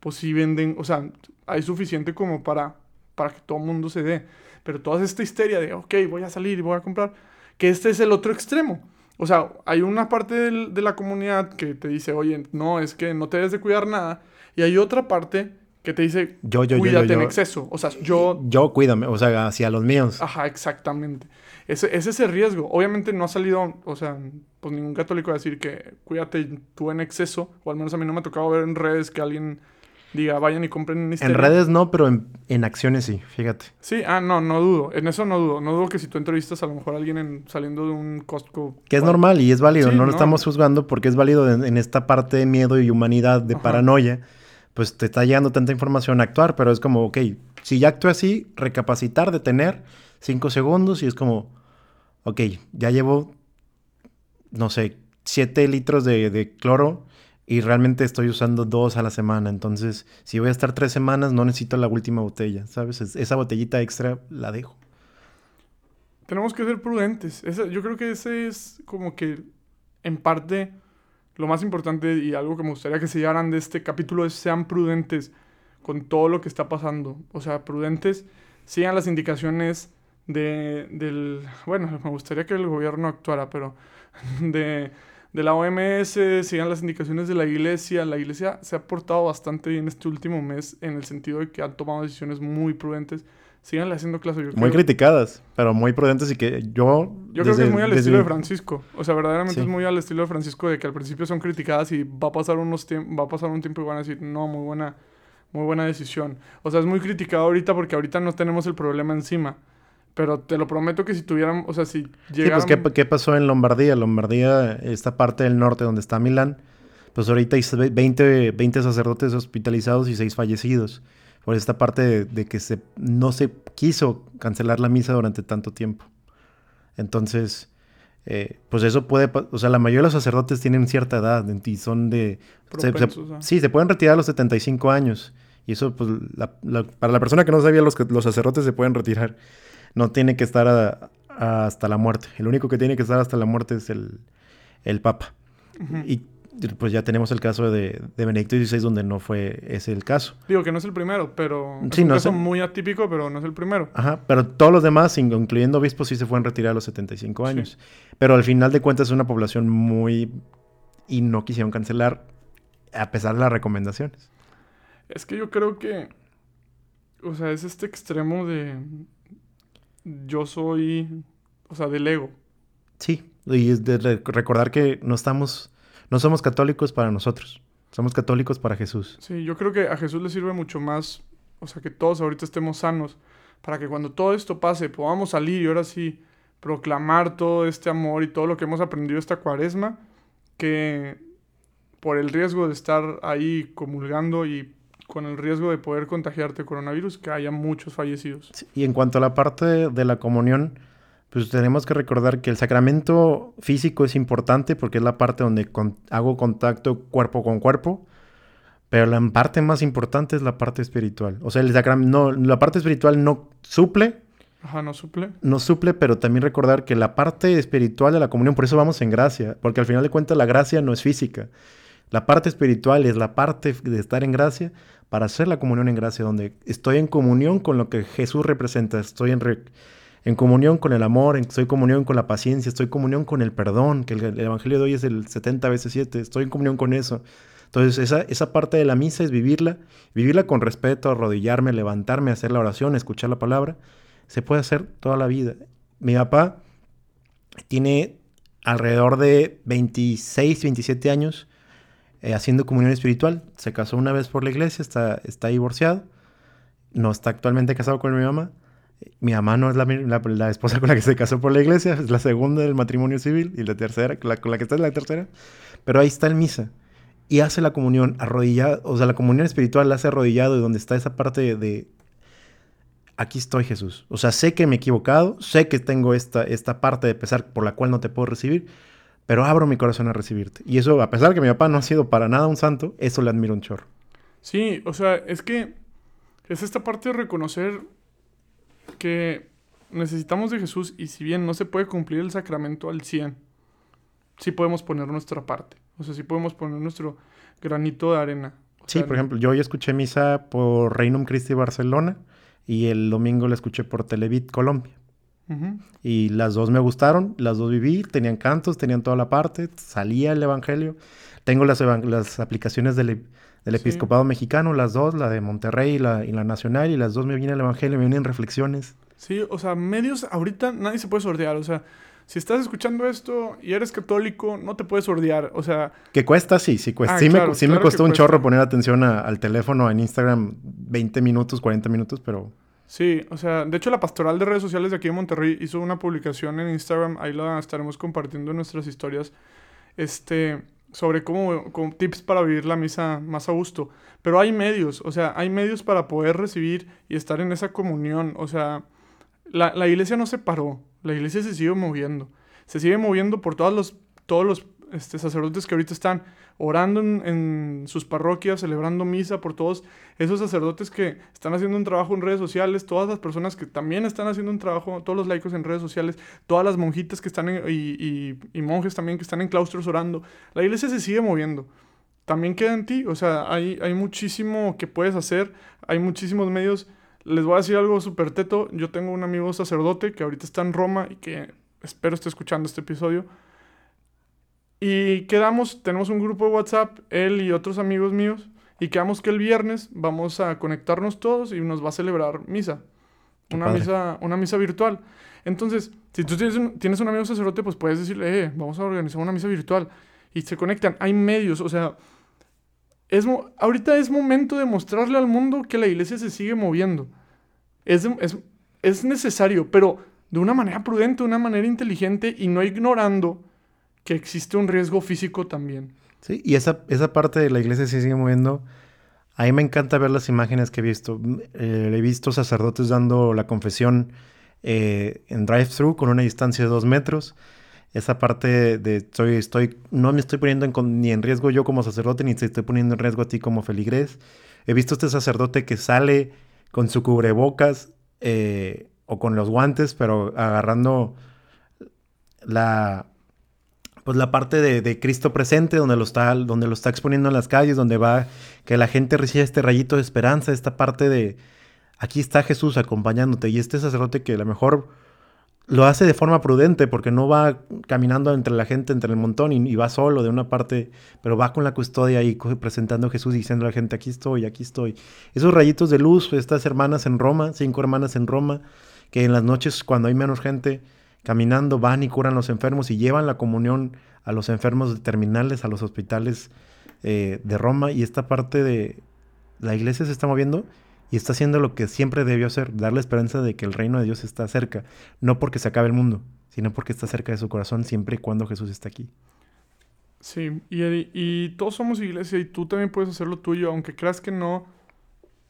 pues sí venden, o sea, hay suficiente como para, para que todo el mundo se dé. Pero toda esta histeria de, ok, voy a salir y voy a comprar, que este es el otro extremo. O sea, hay una parte del- de la comunidad que te dice, oye, no, es que no te debes de cuidar nada. Y hay otra parte que te dice, Yo, yo, yo, cuídate yo, en exceso. O sea, yo Yo cuídame, o sea, hacia los míos. Ajá, exactamente. Ese, ese es el riesgo. Obviamente no ha salido, o sea, pues ningún católico va a decir que cuídate tú en exceso, o al menos a mí no me ha tocado ver en redes que alguien diga, vayan y compren en En Histeria". redes no, pero en, en acciones sí, fíjate. Sí, ah, no, no dudo. En eso no dudo. No dudo que si tú entrevistas a lo mejor a alguien en- saliendo de un Costco. Que es normal y es válido, Sí, no lo estamos juzgando porque es válido en, en esta parte de miedo y humanidad, de Ajá. paranoia, pues te está llegando tanta información a actuar, pero es como, ok, si ya actué así, recapacitar, detener, cinco segundos y es como, ok, ya llevo, no sé, siete litros de, de cloro y realmente estoy usando dos a la semana, entonces si voy a estar tres semanas no necesito la última botella, ¿sabes? Es- esa botellita extra la dejo. Tenemos que ser prudentes. Ese- yo creo que ese es como que, en parte, lo más importante y algo que me gustaría que se llevaran de este capítulo es sean prudentes con todo lo que está pasando. O sea, prudentes, sigan las indicaciones de, del... Bueno, me gustaría que el gobierno actuara, pero de la OMS, sigan las indicaciones de la iglesia. La iglesia se ha portado bastante bien este último mes en el sentido de que han tomado decisiones muy prudentes. síganle haciendo. Yo Muy creo. criticadas, pero muy prudentes y que yo... Yo creo que es muy al desde estilo de Francisco. O sea, verdaderamente Sí. es muy al estilo de Francisco de que al principio son criticadas y va a pasar unos va a pasar un tiempo y van a decir, "No, muy buena muy buena decisión." O sea, es muy criticado ahorita porque ahorita no tenemos el problema encima. Pero te lo prometo que si tuvieran, o sea, si Sí, llegaran pues ¿qué, qué pasó en Lombardía? Lombardía, esta parte del norte donde está Milán, pues ahorita hay 20, 20 sacerdotes hospitalizados y 6 fallecidos. Por esta parte de, de que se, no se quiso cancelar la misa durante tanto tiempo. Entonces, eh, pues eso puede, o sea, la mayoría de los sacerdotes tienen cierta edad y son de... se- sí, se pueden retirar a los 75 años. Y eso, pues, la- la- para la persona que no sabía, los, que- los sacerdotes se pueden retirar. No tiene que estar a- a- hasta la muerte. El único que tiene que estar hasta la muerte es el, el Papa. Y pues ya tenemos el caso de, de Benedicto XVI, donde no fue ese el caso. Digo que no es el primero, pero es Sí, un no caso sé. muy atípico, pero no es el primero. Ajá, pero todos los demás, in- incluyendo obispos, sí se fueron retirar a los 75 Sí. años. Pero al final de cuentas es una población muy... Y no quisieron cancelar a pesar de las recomendaciones. Es que yo creo que, o sea, es este extremo de yo soy, o sea, del ego. Sí, y es de re- recordar que no estamos... No somos católicos para nosotros. Somos católicos para Jesús. Sí, yo creo que a Jesús le sirve mucho más, o sea, que todos ahorita estemos sanos, para que cuando todo esto pase podamos salir y ahora sí proclamar todo este amor y todo lo que hemos aprendido esta cuaresma, que por el riesgo de estar ahí comulgando y con el riesgo de poder contagiarte coronavirus, que haya muchos fallecidos. Sí, Y en cuanto a la parte de la comunión, pues tenemos que recordar que el sacramento físico es importante porque es la parte donde con- hago contacto cuerpo con cuerpo, pero la parte más importante es la parte espiritual. O sea, el no, la parte espiritual no suple, Ajá, no suple. no suple, pero también recordar que la parte espiritual de la comunión, por eso vamos en gracia, porque al final de cuentas la gracia no es física. La parte espiritual es la parte de estar en gracia para hacer la comunión en gracia, donde estoy en comunión con lo que Jesús representa, estoy en, en comunión con el amor, estoy en comunión con la paciencia, estoy en comunión con el perdón, que el, el Evangelio de hoy es el 70 veces 7, estoy en comunión con eso. Entonces esa, esa parte de la misa es vivirla, vivirla con respeto, arrodillarme, levantarme, hacer la oración, escuchar la palabra. Se puede hacer toda la vida. Mi papá tiene alrededor de 26, 27 años eh, haciendo comunión espiritual. Se casó una vez por la iglesia, está, está divorciado. No está actualmente casado con mi mamá. Mi mamá no es la, la- esposa con la que se casó por la iglesia, es la segunda del matrimonio civil y la tercera, con la que está es la tercera. Pero ahí está el misa. Y hace la comunión arrodillado, o sea, la comunión espiritual la hace arrodillado y donde está esa parte de, de, aquí estoy Jesús. O sea, sé que me he equivocado, sé que tengo esta, esta parte de pesar por la cual no te puedo recibir, pero abro mi corazón a recibirte. Y eso, a pesar de que mi papá no ha sido para nada un santo, eso le admiro un chorro. Sí, o sea, es que es esta parte de reconocer que necesitamos de Jesús y si bien no se puede cumplir el sacramento al 100, sí podemos poner nuestra parte. O sea, sí podemos poner nuestro granito de arena. O Sí, sea, por ejemplo, yo hoy escuché misa por Reinum Christi Barcelona y el domingo la escuché por Televit Colombia. Ujú. Y las dos me gustaron, las dos viví, tenían cantos, tenían toda la parte, salía el evangelio. Tengo las, las aplicaciones del, del Sí. episcopado mexicano, las dos, la de Monterrey y la, y la nacional, y las dos me viene el evangelio, me vienen reflexiones. Sí, o sea, medios, ahorita nadie se puede sordear. O sea, si estás escuchando esto y eres católico, no te puedes sordear. O sea, Que cuesta, sí, sí cuesta. Ah, sí, claro, me, sí claro me costó un cuesta. chorro poner atención a- al teléfono, en Instagram, 20 minutos, 40 minutos, pero Sí, o sea, de hecho la pastoral de redes sociales de aquí de Monterrey hizo una publicación en Instagram, ahí la estaremos compartiendo en nuestras historias, este, sobre cómo, cómo- tips para vivir la misa más a gusto. Pero hay medios, o sea, hay medios para poder recibir y estar en esa comunión, o sea, la, la iglesia no se paró, la iglesia se sigue moviendo, se sigue moviendo por todos los, todos los este, sacerdotes que ahorita están orando en, sus parroquias, celebrando misa por todos esos sacerdotes que están haciendo un trabajo en redes sociales, todas las personas que también están haciendo un trabajo, todos los laicos en redes sociales, todas las monjitas que están y monjes también que están en claustros orando. La iglesia se sigue moviendo. También queda en ti, o sea, hay, hay muchísimo que puedes hacer, hay muchísimos medios. Les voy a decir algo súper teto. Yo tengo un amigo sacerdote que ahorita está en Roma y que espero esté escuchando este episodio. Y quedamos, tenemos un grupo de WhatsApp, él y otros amigos míos, y quedamos que el viernes vamos a conectarnos todos y nos va a celebrar misa. una misa, una misa virtual. Entonces, si tú tienes un, tienes un amigo sacerdote, pues puedes decirle, eh, vamos a organizar una misa virtual. Y se conectan. Hay medios, o sea, es, ahorita es momento de mostrarle al mundo que la iglesia se sigue moviendo. Es, es, es necesario, pero de una manera prudente, de una manera inteligente y no ignorando que existe un riesgo físico también. Sí, y esa, esa parte de la iglesia se sigue moviendo. A mí me encanta ver las imágenes que he visto. Eh, he visto sacerdotes dando la confesión eh, en drive-thru con una distancia de dos metros. Esa parte de estoy, estoy, no me estoy poniendo ni en riesgo yo como sacerdote, ni te estoy poniendo en riesgo a ti como feligrés. He visto este sacerdote que sale con su cubrebocas eh, o con los guantes, pero agarrando la, pues la parte de, Cristo presente, donde lo, está, donde lo está exponiendo en las calles, donde va, que la gente reciba este rayito de esperanza, esta parte de, aquí está Jesús acompañándote, y este sacerdote que a lo mejor lo hace de forma prudente, porque no va caminando entre la gente, entre el montón, y, va solo de una parte, pero va con la custodia ahí presentando a Jesús y diciendo a la gente, aquí estoy, aquí estoy. Esos rayitos de luz, estas hermanas en Roma, cinco hermanas en Roma, que en las noches cuando hay menos gente, caminando van y curan los enfermos y llevan la comunión a los enfermos terminales, a los hospitales eh, de Roma. Y esta parte de la iglesia se está moviendo y está haciendo lo que siempre debió hacer, darle esperanza de que el reino de Dios está cerca, no porque se acabe el mundo, sino porque está cerca de su corazón siempre y cuando Jesús está aquí. Sí, y, y todos somos iglesia y tú también puedes hacer lo tuyo, aunque creas que no.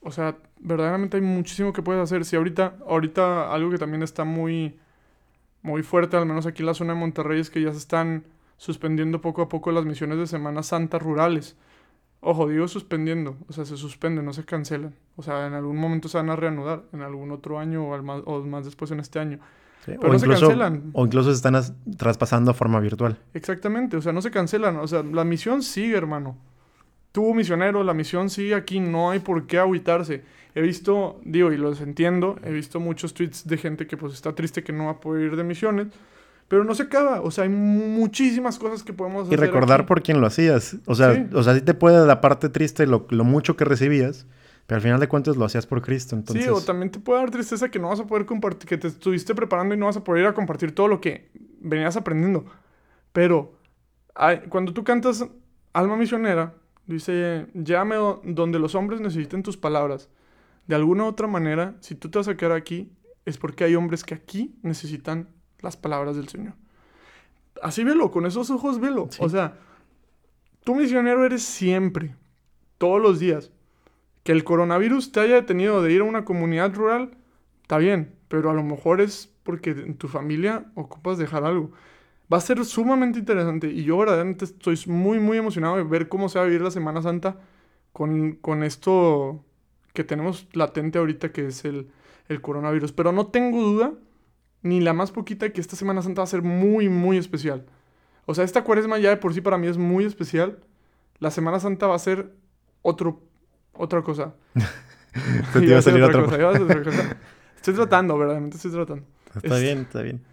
O sea, verdaderamente hay muchísimo que puedes hacer. Si ahorita, ahorita algo que también está muy muy fuerte, al menos aquí en la zona de Monterrey, es que ya se están suspendiendo poco a poco las misiones de Semana Santa rurales. Ojo, digo suspendiendo, o sea, se suspenden, no se cancelan. O sea, en algún momento se van a reanudar, en algún otro año o, más, o más después en este año. Pero o no se cancelan. O incluso se están traspasando a forma virtual. Exactamente, o sea, no se cancelan. O sea, la misión sigue, hermano. Tú, misionero, la misión sigue aquí, no hay por qué agüitarse. He visto, digo, y los entiendo, he visto muchos tweets de gente que pues está triste que no va a poder ir de misiones, pero no se acaba, o sea, hay muchísimas cosas que podemos hacer. Y recordar por quién lo hacías, o sea, sí. o sea, sí te puede la parte triste lo, lo, mucho que recibías, pero al final de cuentas lo hacías por Cristo, entonces... Sí, o también te puede dar tristeza que no vas a poder compartir, que te estuviste preparando y no vas a poder ir a compartir todo lo que venías aprendiendo, pero cuando tú cantas Alma Misionera, dice, llame donde los hombres necesiten tus palabras de alguna u otra manera, si tú te vas a quedar aquí, es porque hay hombres que aquí necesitan las palabras del Señor. Así velo, con esos ojos velo. O sea, tú misionero eres siempre, todos los días. Que el coronavirus te haya detenido de ir a una comunidad rural, está bien, pero a lo mejor es porque en tu familia ocupas dejar algo. Va a ser sumamente interesante y yo verdaderamente estoy muy, muy emocionado de ver cómo se va a vivir la Semana Santa con, con esto que tenemos latente ahorita, que es el, el coronavirus. Pero no tengo duda, ni la más poquita, que esta Semana Santa va a ser muy, muy especial. O sea, esta cuaresma ya de por sí para mí es muy especial. La Semana Santa va a ser otro, otra cosa. te iba a salir otra, cosa. Estoy tratando, verdaderamente estoy tratando. Está bien, está bien.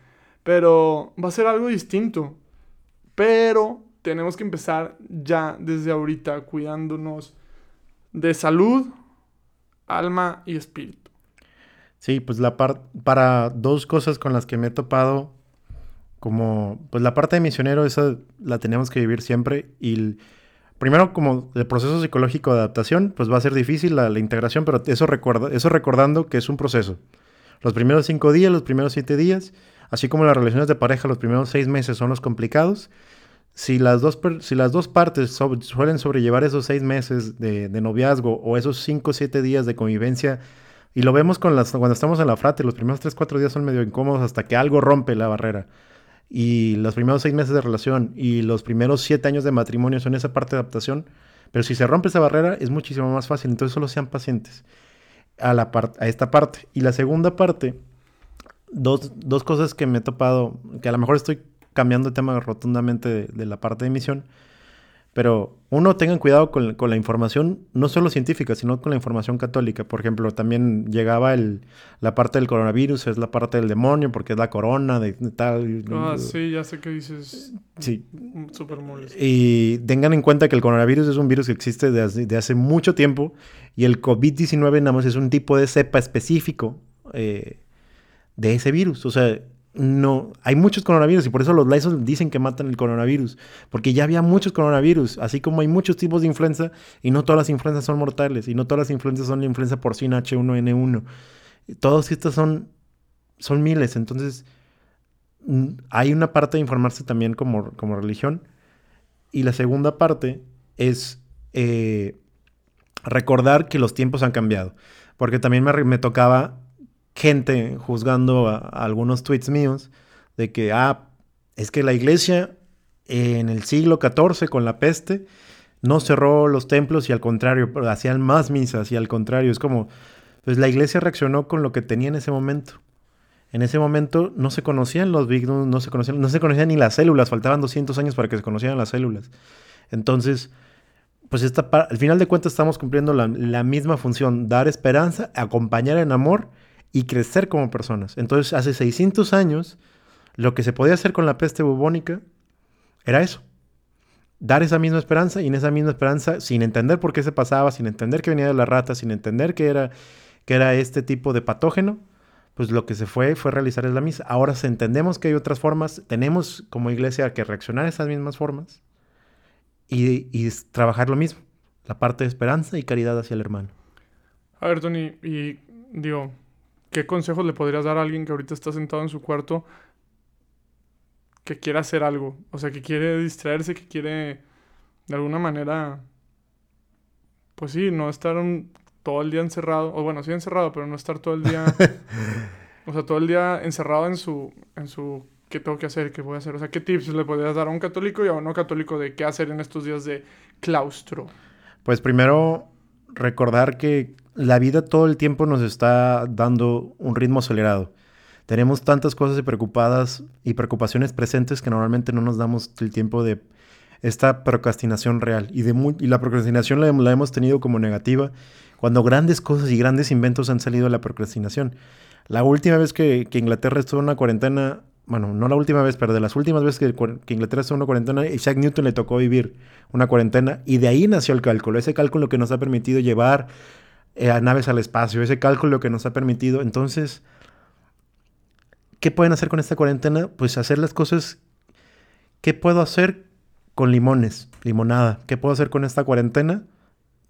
Pero va a ser algo distinto. Pero tenemos que empezar ya desde ahorita cuidándonos de salud, alma y espíritu. Sí, pues la para dos cosas con las que me he topado, como, pues la parte de misionero, esa la tenemos que vivir siempre. Y primero, como el proceso psicológico de adaptación, pues va a ser difícil la, integración, pero eso, recuerda, eso recordando que es un proceso. Los primeros cinco días, los primeros siete días, así como las relaciones de pareja, los primeros seis meses son los complicados si las dos, si las dos partes suelen sobrellevar esos seis meses de, noviazgo o esos cinco o siete días de convivencia, y lo vemos con las, cuando estamos en la frate, los primeros tres, cuatro días son medio incómodos hasta que algo rompe la barrera. Y los primeros seis meses de relación y los primeros siete años de matrimonio son esa parte de adaptación. Pero si se rompe esa barrera es muchísimo más fácil. Entonces solo sean pacientes a, la a esta parte. Y la segunda parte, dos, dos cosas que me he topado, que a lo mejor estoy cambiando el tema rotundamente de, la parte de emisión. Pero uno, tengan cuidado con, la información, no solo científica, sino con la información católica. Por ejemplo, también llegaba el, la parte del coronavirus, es la parte del demonio, porque es la corona, de, tal. Ah, sí, ya sé que dices. Sí. Súper molesto. Y tengan en cuenta que el coronavirus es un virus que existe desde hace mucho tiempo y el COVID-19 nada más es un tipo de cepa específico eh, de ese virus. O sea, no, hay muchos coronavirus y por eso los Lysol dicen que matan el coronavirus, porque ya había muchos coronavirus, así como hay muchos tipos de influenza y no todas las influencias son mortales y no todas las influencias son la influenza porcina H1N1. Todos estos son, son miles, entonces mm, hay una parte de informarse también como, como religión y la segunda parte es eh, recordar que los tiempos han cambiado, porque también me, me tocaba gente juzgando a, algunos tweets míos de que, ah, es que la iglesia en el siglo XIV con la peste no cerró los templos y al contrario, hacían más misas y al contrario, es como, pues la iglesia reaccionó con lo que tenía en ese momento. En ese momento no se conocían los Big no se conocían, no se conocían ni las células, faltaban 200 años para que se conocieran las células. Entonces, pues al final de cuentas estamos cumpliendo la misma función, dar esperanza, acompañar en amor y crecer como personas. Entonces, hace 600 años, lo que se podía hacer con la peste bubónica era eso. Dar esa misma esperanza y en esa misma esperanza, sin entender por qué se pasaba, sin entender que venía de la rata, sin entender que era, que era este tipo de patógeno, pues lo que se fue fue realizar es la misa. Ahora entendemos que hay otras formas, tenemos como iglesia que reaccionar a esas mismas formas y, y trabajar lo mismo, la parte de esperanza y caridad hacia el hermano. A ver, Tony, y digo, ¿Qué consejos le podrías dar a alguien que ahorita está sentado en su cuarto que quiere hacer algo? O sea, que quiere distraerse, que quiere de alguna manera, pues sí, no estar todo el día encerrado, o bueno, sí encerrado, pero no estar todo el día, o sea, todo el día encerrado en su, en su, ¿qué tengo que hacer? ¿Qué voy a hacer? O sea, ¿qué tips le podrías dar a un católico y a un no católico de qué hacer en estos días de claustro? Pues primero, recordar que la vida todo el tiempo nos está dando un ritmo acelerado. Tenemos tantas cosas preocupadas y preocupaciones presentes que normalmente no nos damos el tiempo de esta procrastinación real. Y, de y la procrastinación la, hemos tenido como negativa cuando grandes cosas y grandes inventos han salido de la procrastinación. La última vez que, Inglaterra estuvo en una cuarentena, bueno, no la última vez, pero de las últimas veces que, que, Inglaterra estuvo en una cuarentena, Isaac Newton le tocó vivir una cuarentena y de ahí nació el cálculo, ese cálculo que nos ha permitido llevar eh, a naves al espacio, ese cálculo que nos ha permitido. Entonces, ¿qué pueden hacer con esta cuarentena? Pues hacer las cosas. ¿Qué puedo hacer con limones? Limonada. ¿Qué puedo hacer con esta cuarentena?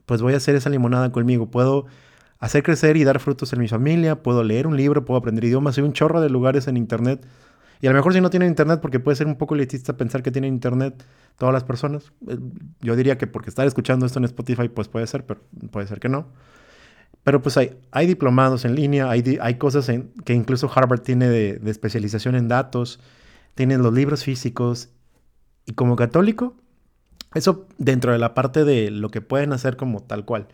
Pues voy a hacer esa limonada conmigo. Puedo hacer crecer y dar frutos en mi familia. Puedo leer un libro, puedo aprender idiomas. Hay un chorro de lugares en internet. Y a lo mejor si no tienen internet, porque puede ser un poco elitista pensar que tienen internet todas las personas. Eh, yo diría que porque estar escuchando esto en Spotify, pues puede ser, pero puede ser que no. Pero pues hay, hay diplomados en línea, hay, hay cosas en, que incluso Harvard tiene de, especialización en datos, tienen los libros físicos. Y como católico, eso dentro de la parte de lo que pueden hacer como tal cual.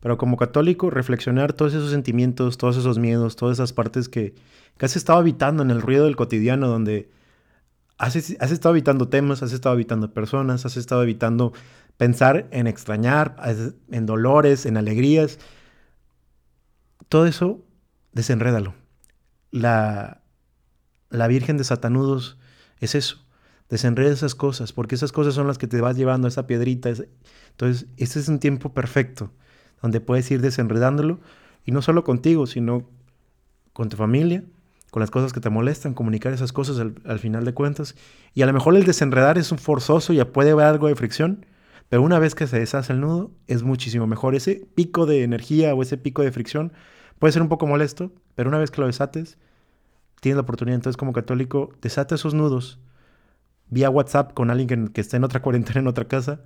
Pero como católico, reflexionar todos esos sentimientos, todos esos miedos, todas esas partes que, que has estado habitando en el ruido del cotidiano, donde has, has, estado habitando temas, has estado habitando personas, has estado habitando pensar en extrañar, en dolores, en alegrías todo eso, desenrédalo. La, la Virgen de Satanudos es eso. Desenreda esas cosas, porque esas cosas son las que te vas llevando a esa piedrita. Entonces, este es un tiempo perfecto, donde puedes ir desenredándolo, y no solo contigo, sino con tu familia, con las cosas que te molestan, comunicar esas cosas al, al, final de cuentas. Y a lo mejor el desenredar es un forzoso, ya puede haber algo de fricción, pero una vez que se deshace el nudo, es muchísimo mejor. Ese pico de energía o ese pico de fricción Puede ser un poco molesto, pero una vez que lo desates, tienes la oportunidad. Entonces, como católico, desata esos nudos vía WhatsApp con alguien que, esté en otra cuarentena, en otra casa.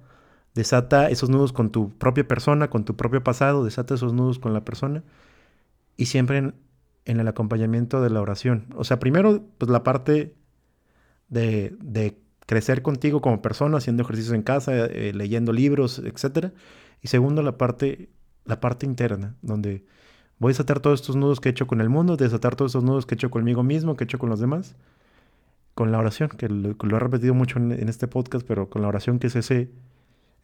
Desata esos nudos con tu propia persona, con tu propio pasado. Desata esos nudos con la persona. Y siempre en, el acompañamiento de la oración. O sea, primero, pues la parte de crecer contigo como persona, haciendo ejercicios en casa, eh, leyendo libros, etc. Y segundo, la parte, la parte interna, donde Voy a desatar todos estos nudos que he hecho con el mundo, desatar todos estos nudos que he hecho conmigo mismo, que he hecho con los demás, con la oración, que lo, he repetido mucho en, este podcast, pero con la oración que es ese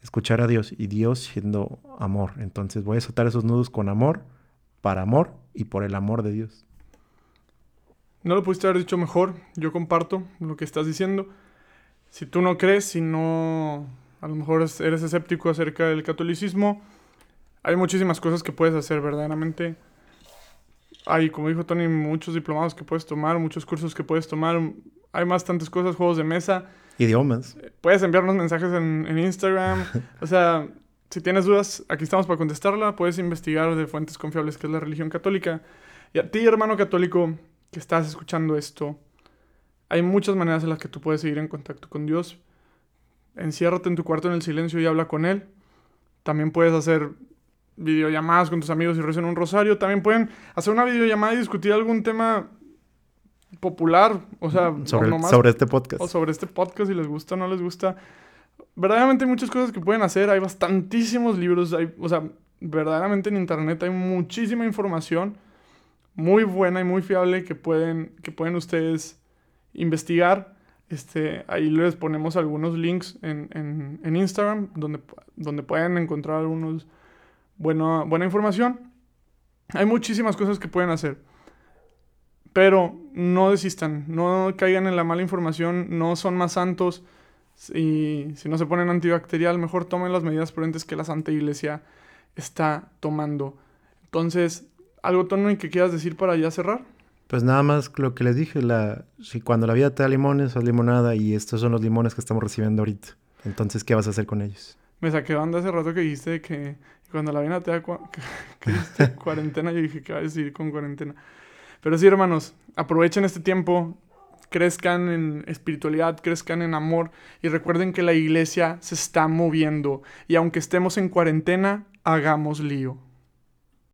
escuchar a Dios y Dios siendo amor. Entonces voy a desatar esos nudos con amor, para amor y por el amor de Dios. No lo pudiste haber dicho mejor, yo comparto lo que estás diciendo. Si tú no crees, si no, a lo mejor eres escéptico acerca del catolicismo, hay muchísimas cosas que puedes hacer verdaderamente hay, como dijo Tony, muchos diplomados que puedes tomar, muchos cursos que puedes tomar. Hay bastantes cosas, juegos de mesa. Idiomas. Puedes enviarnos mensajes en, en Instagram. o sea, si tienes dudas, aquí estamos para contestarla. Puedes investigar de fuentes confiables que es la religión católica. Y a ti, hermano católico, que estás escuchando esto, hay muchas maneras en las que tú puedes seguir en contacto con Dios. Enciérrate en tu cuarto en el silencio y habla con Él. También puedes hacer videollamadas con tus amigos y rezar un rosario. También pueden hacer una videollamada y discutir algún tema popular. O sea, sobre, o sobre este podcast. O sobre este podcast, si les gusta o no les gusta. Verdaderamente hay muchas cosas que pueden hacer. Hay bastantísimos libros. Hay, o sea, verdaderamente en internet hay muchísima información muy buena y muy fiable que pueden, que pueden ustedes investigar. Este, ahí les ponemos algunos links en, en, en Instagram donde, donde pueden encontrar algunos buena, buena información. Hay muchísimas cosas que pueden hacer. Pero no desistan, no caigan en la mala información, no son más santos. Y si no se ponen antibacterial, mejor tomen las medidas prudentes que la Santa Iglesia está tomando. Entonces, ¿Algo, Tony, que quieras decir para ya cerrar? Pues nada más lo que les dije, la, si cuando la vida te da limones, o limonada y estos son los limones que estamos recibiendo ahorita. Entonces, ¿qué vas a hacer con ellos? Me saqué banda hace rato que dijiste que cuando la vida te da cuarentena, yo dije, ¿qué va a decir con cuarentena? Pero sí, hermanos, aprovechen este tiempo, crezcan en espiritualidad, crezcan en amor y recuerden que la iglesia se está moviendo y aunque estemos en cuarentena, hagamos lío.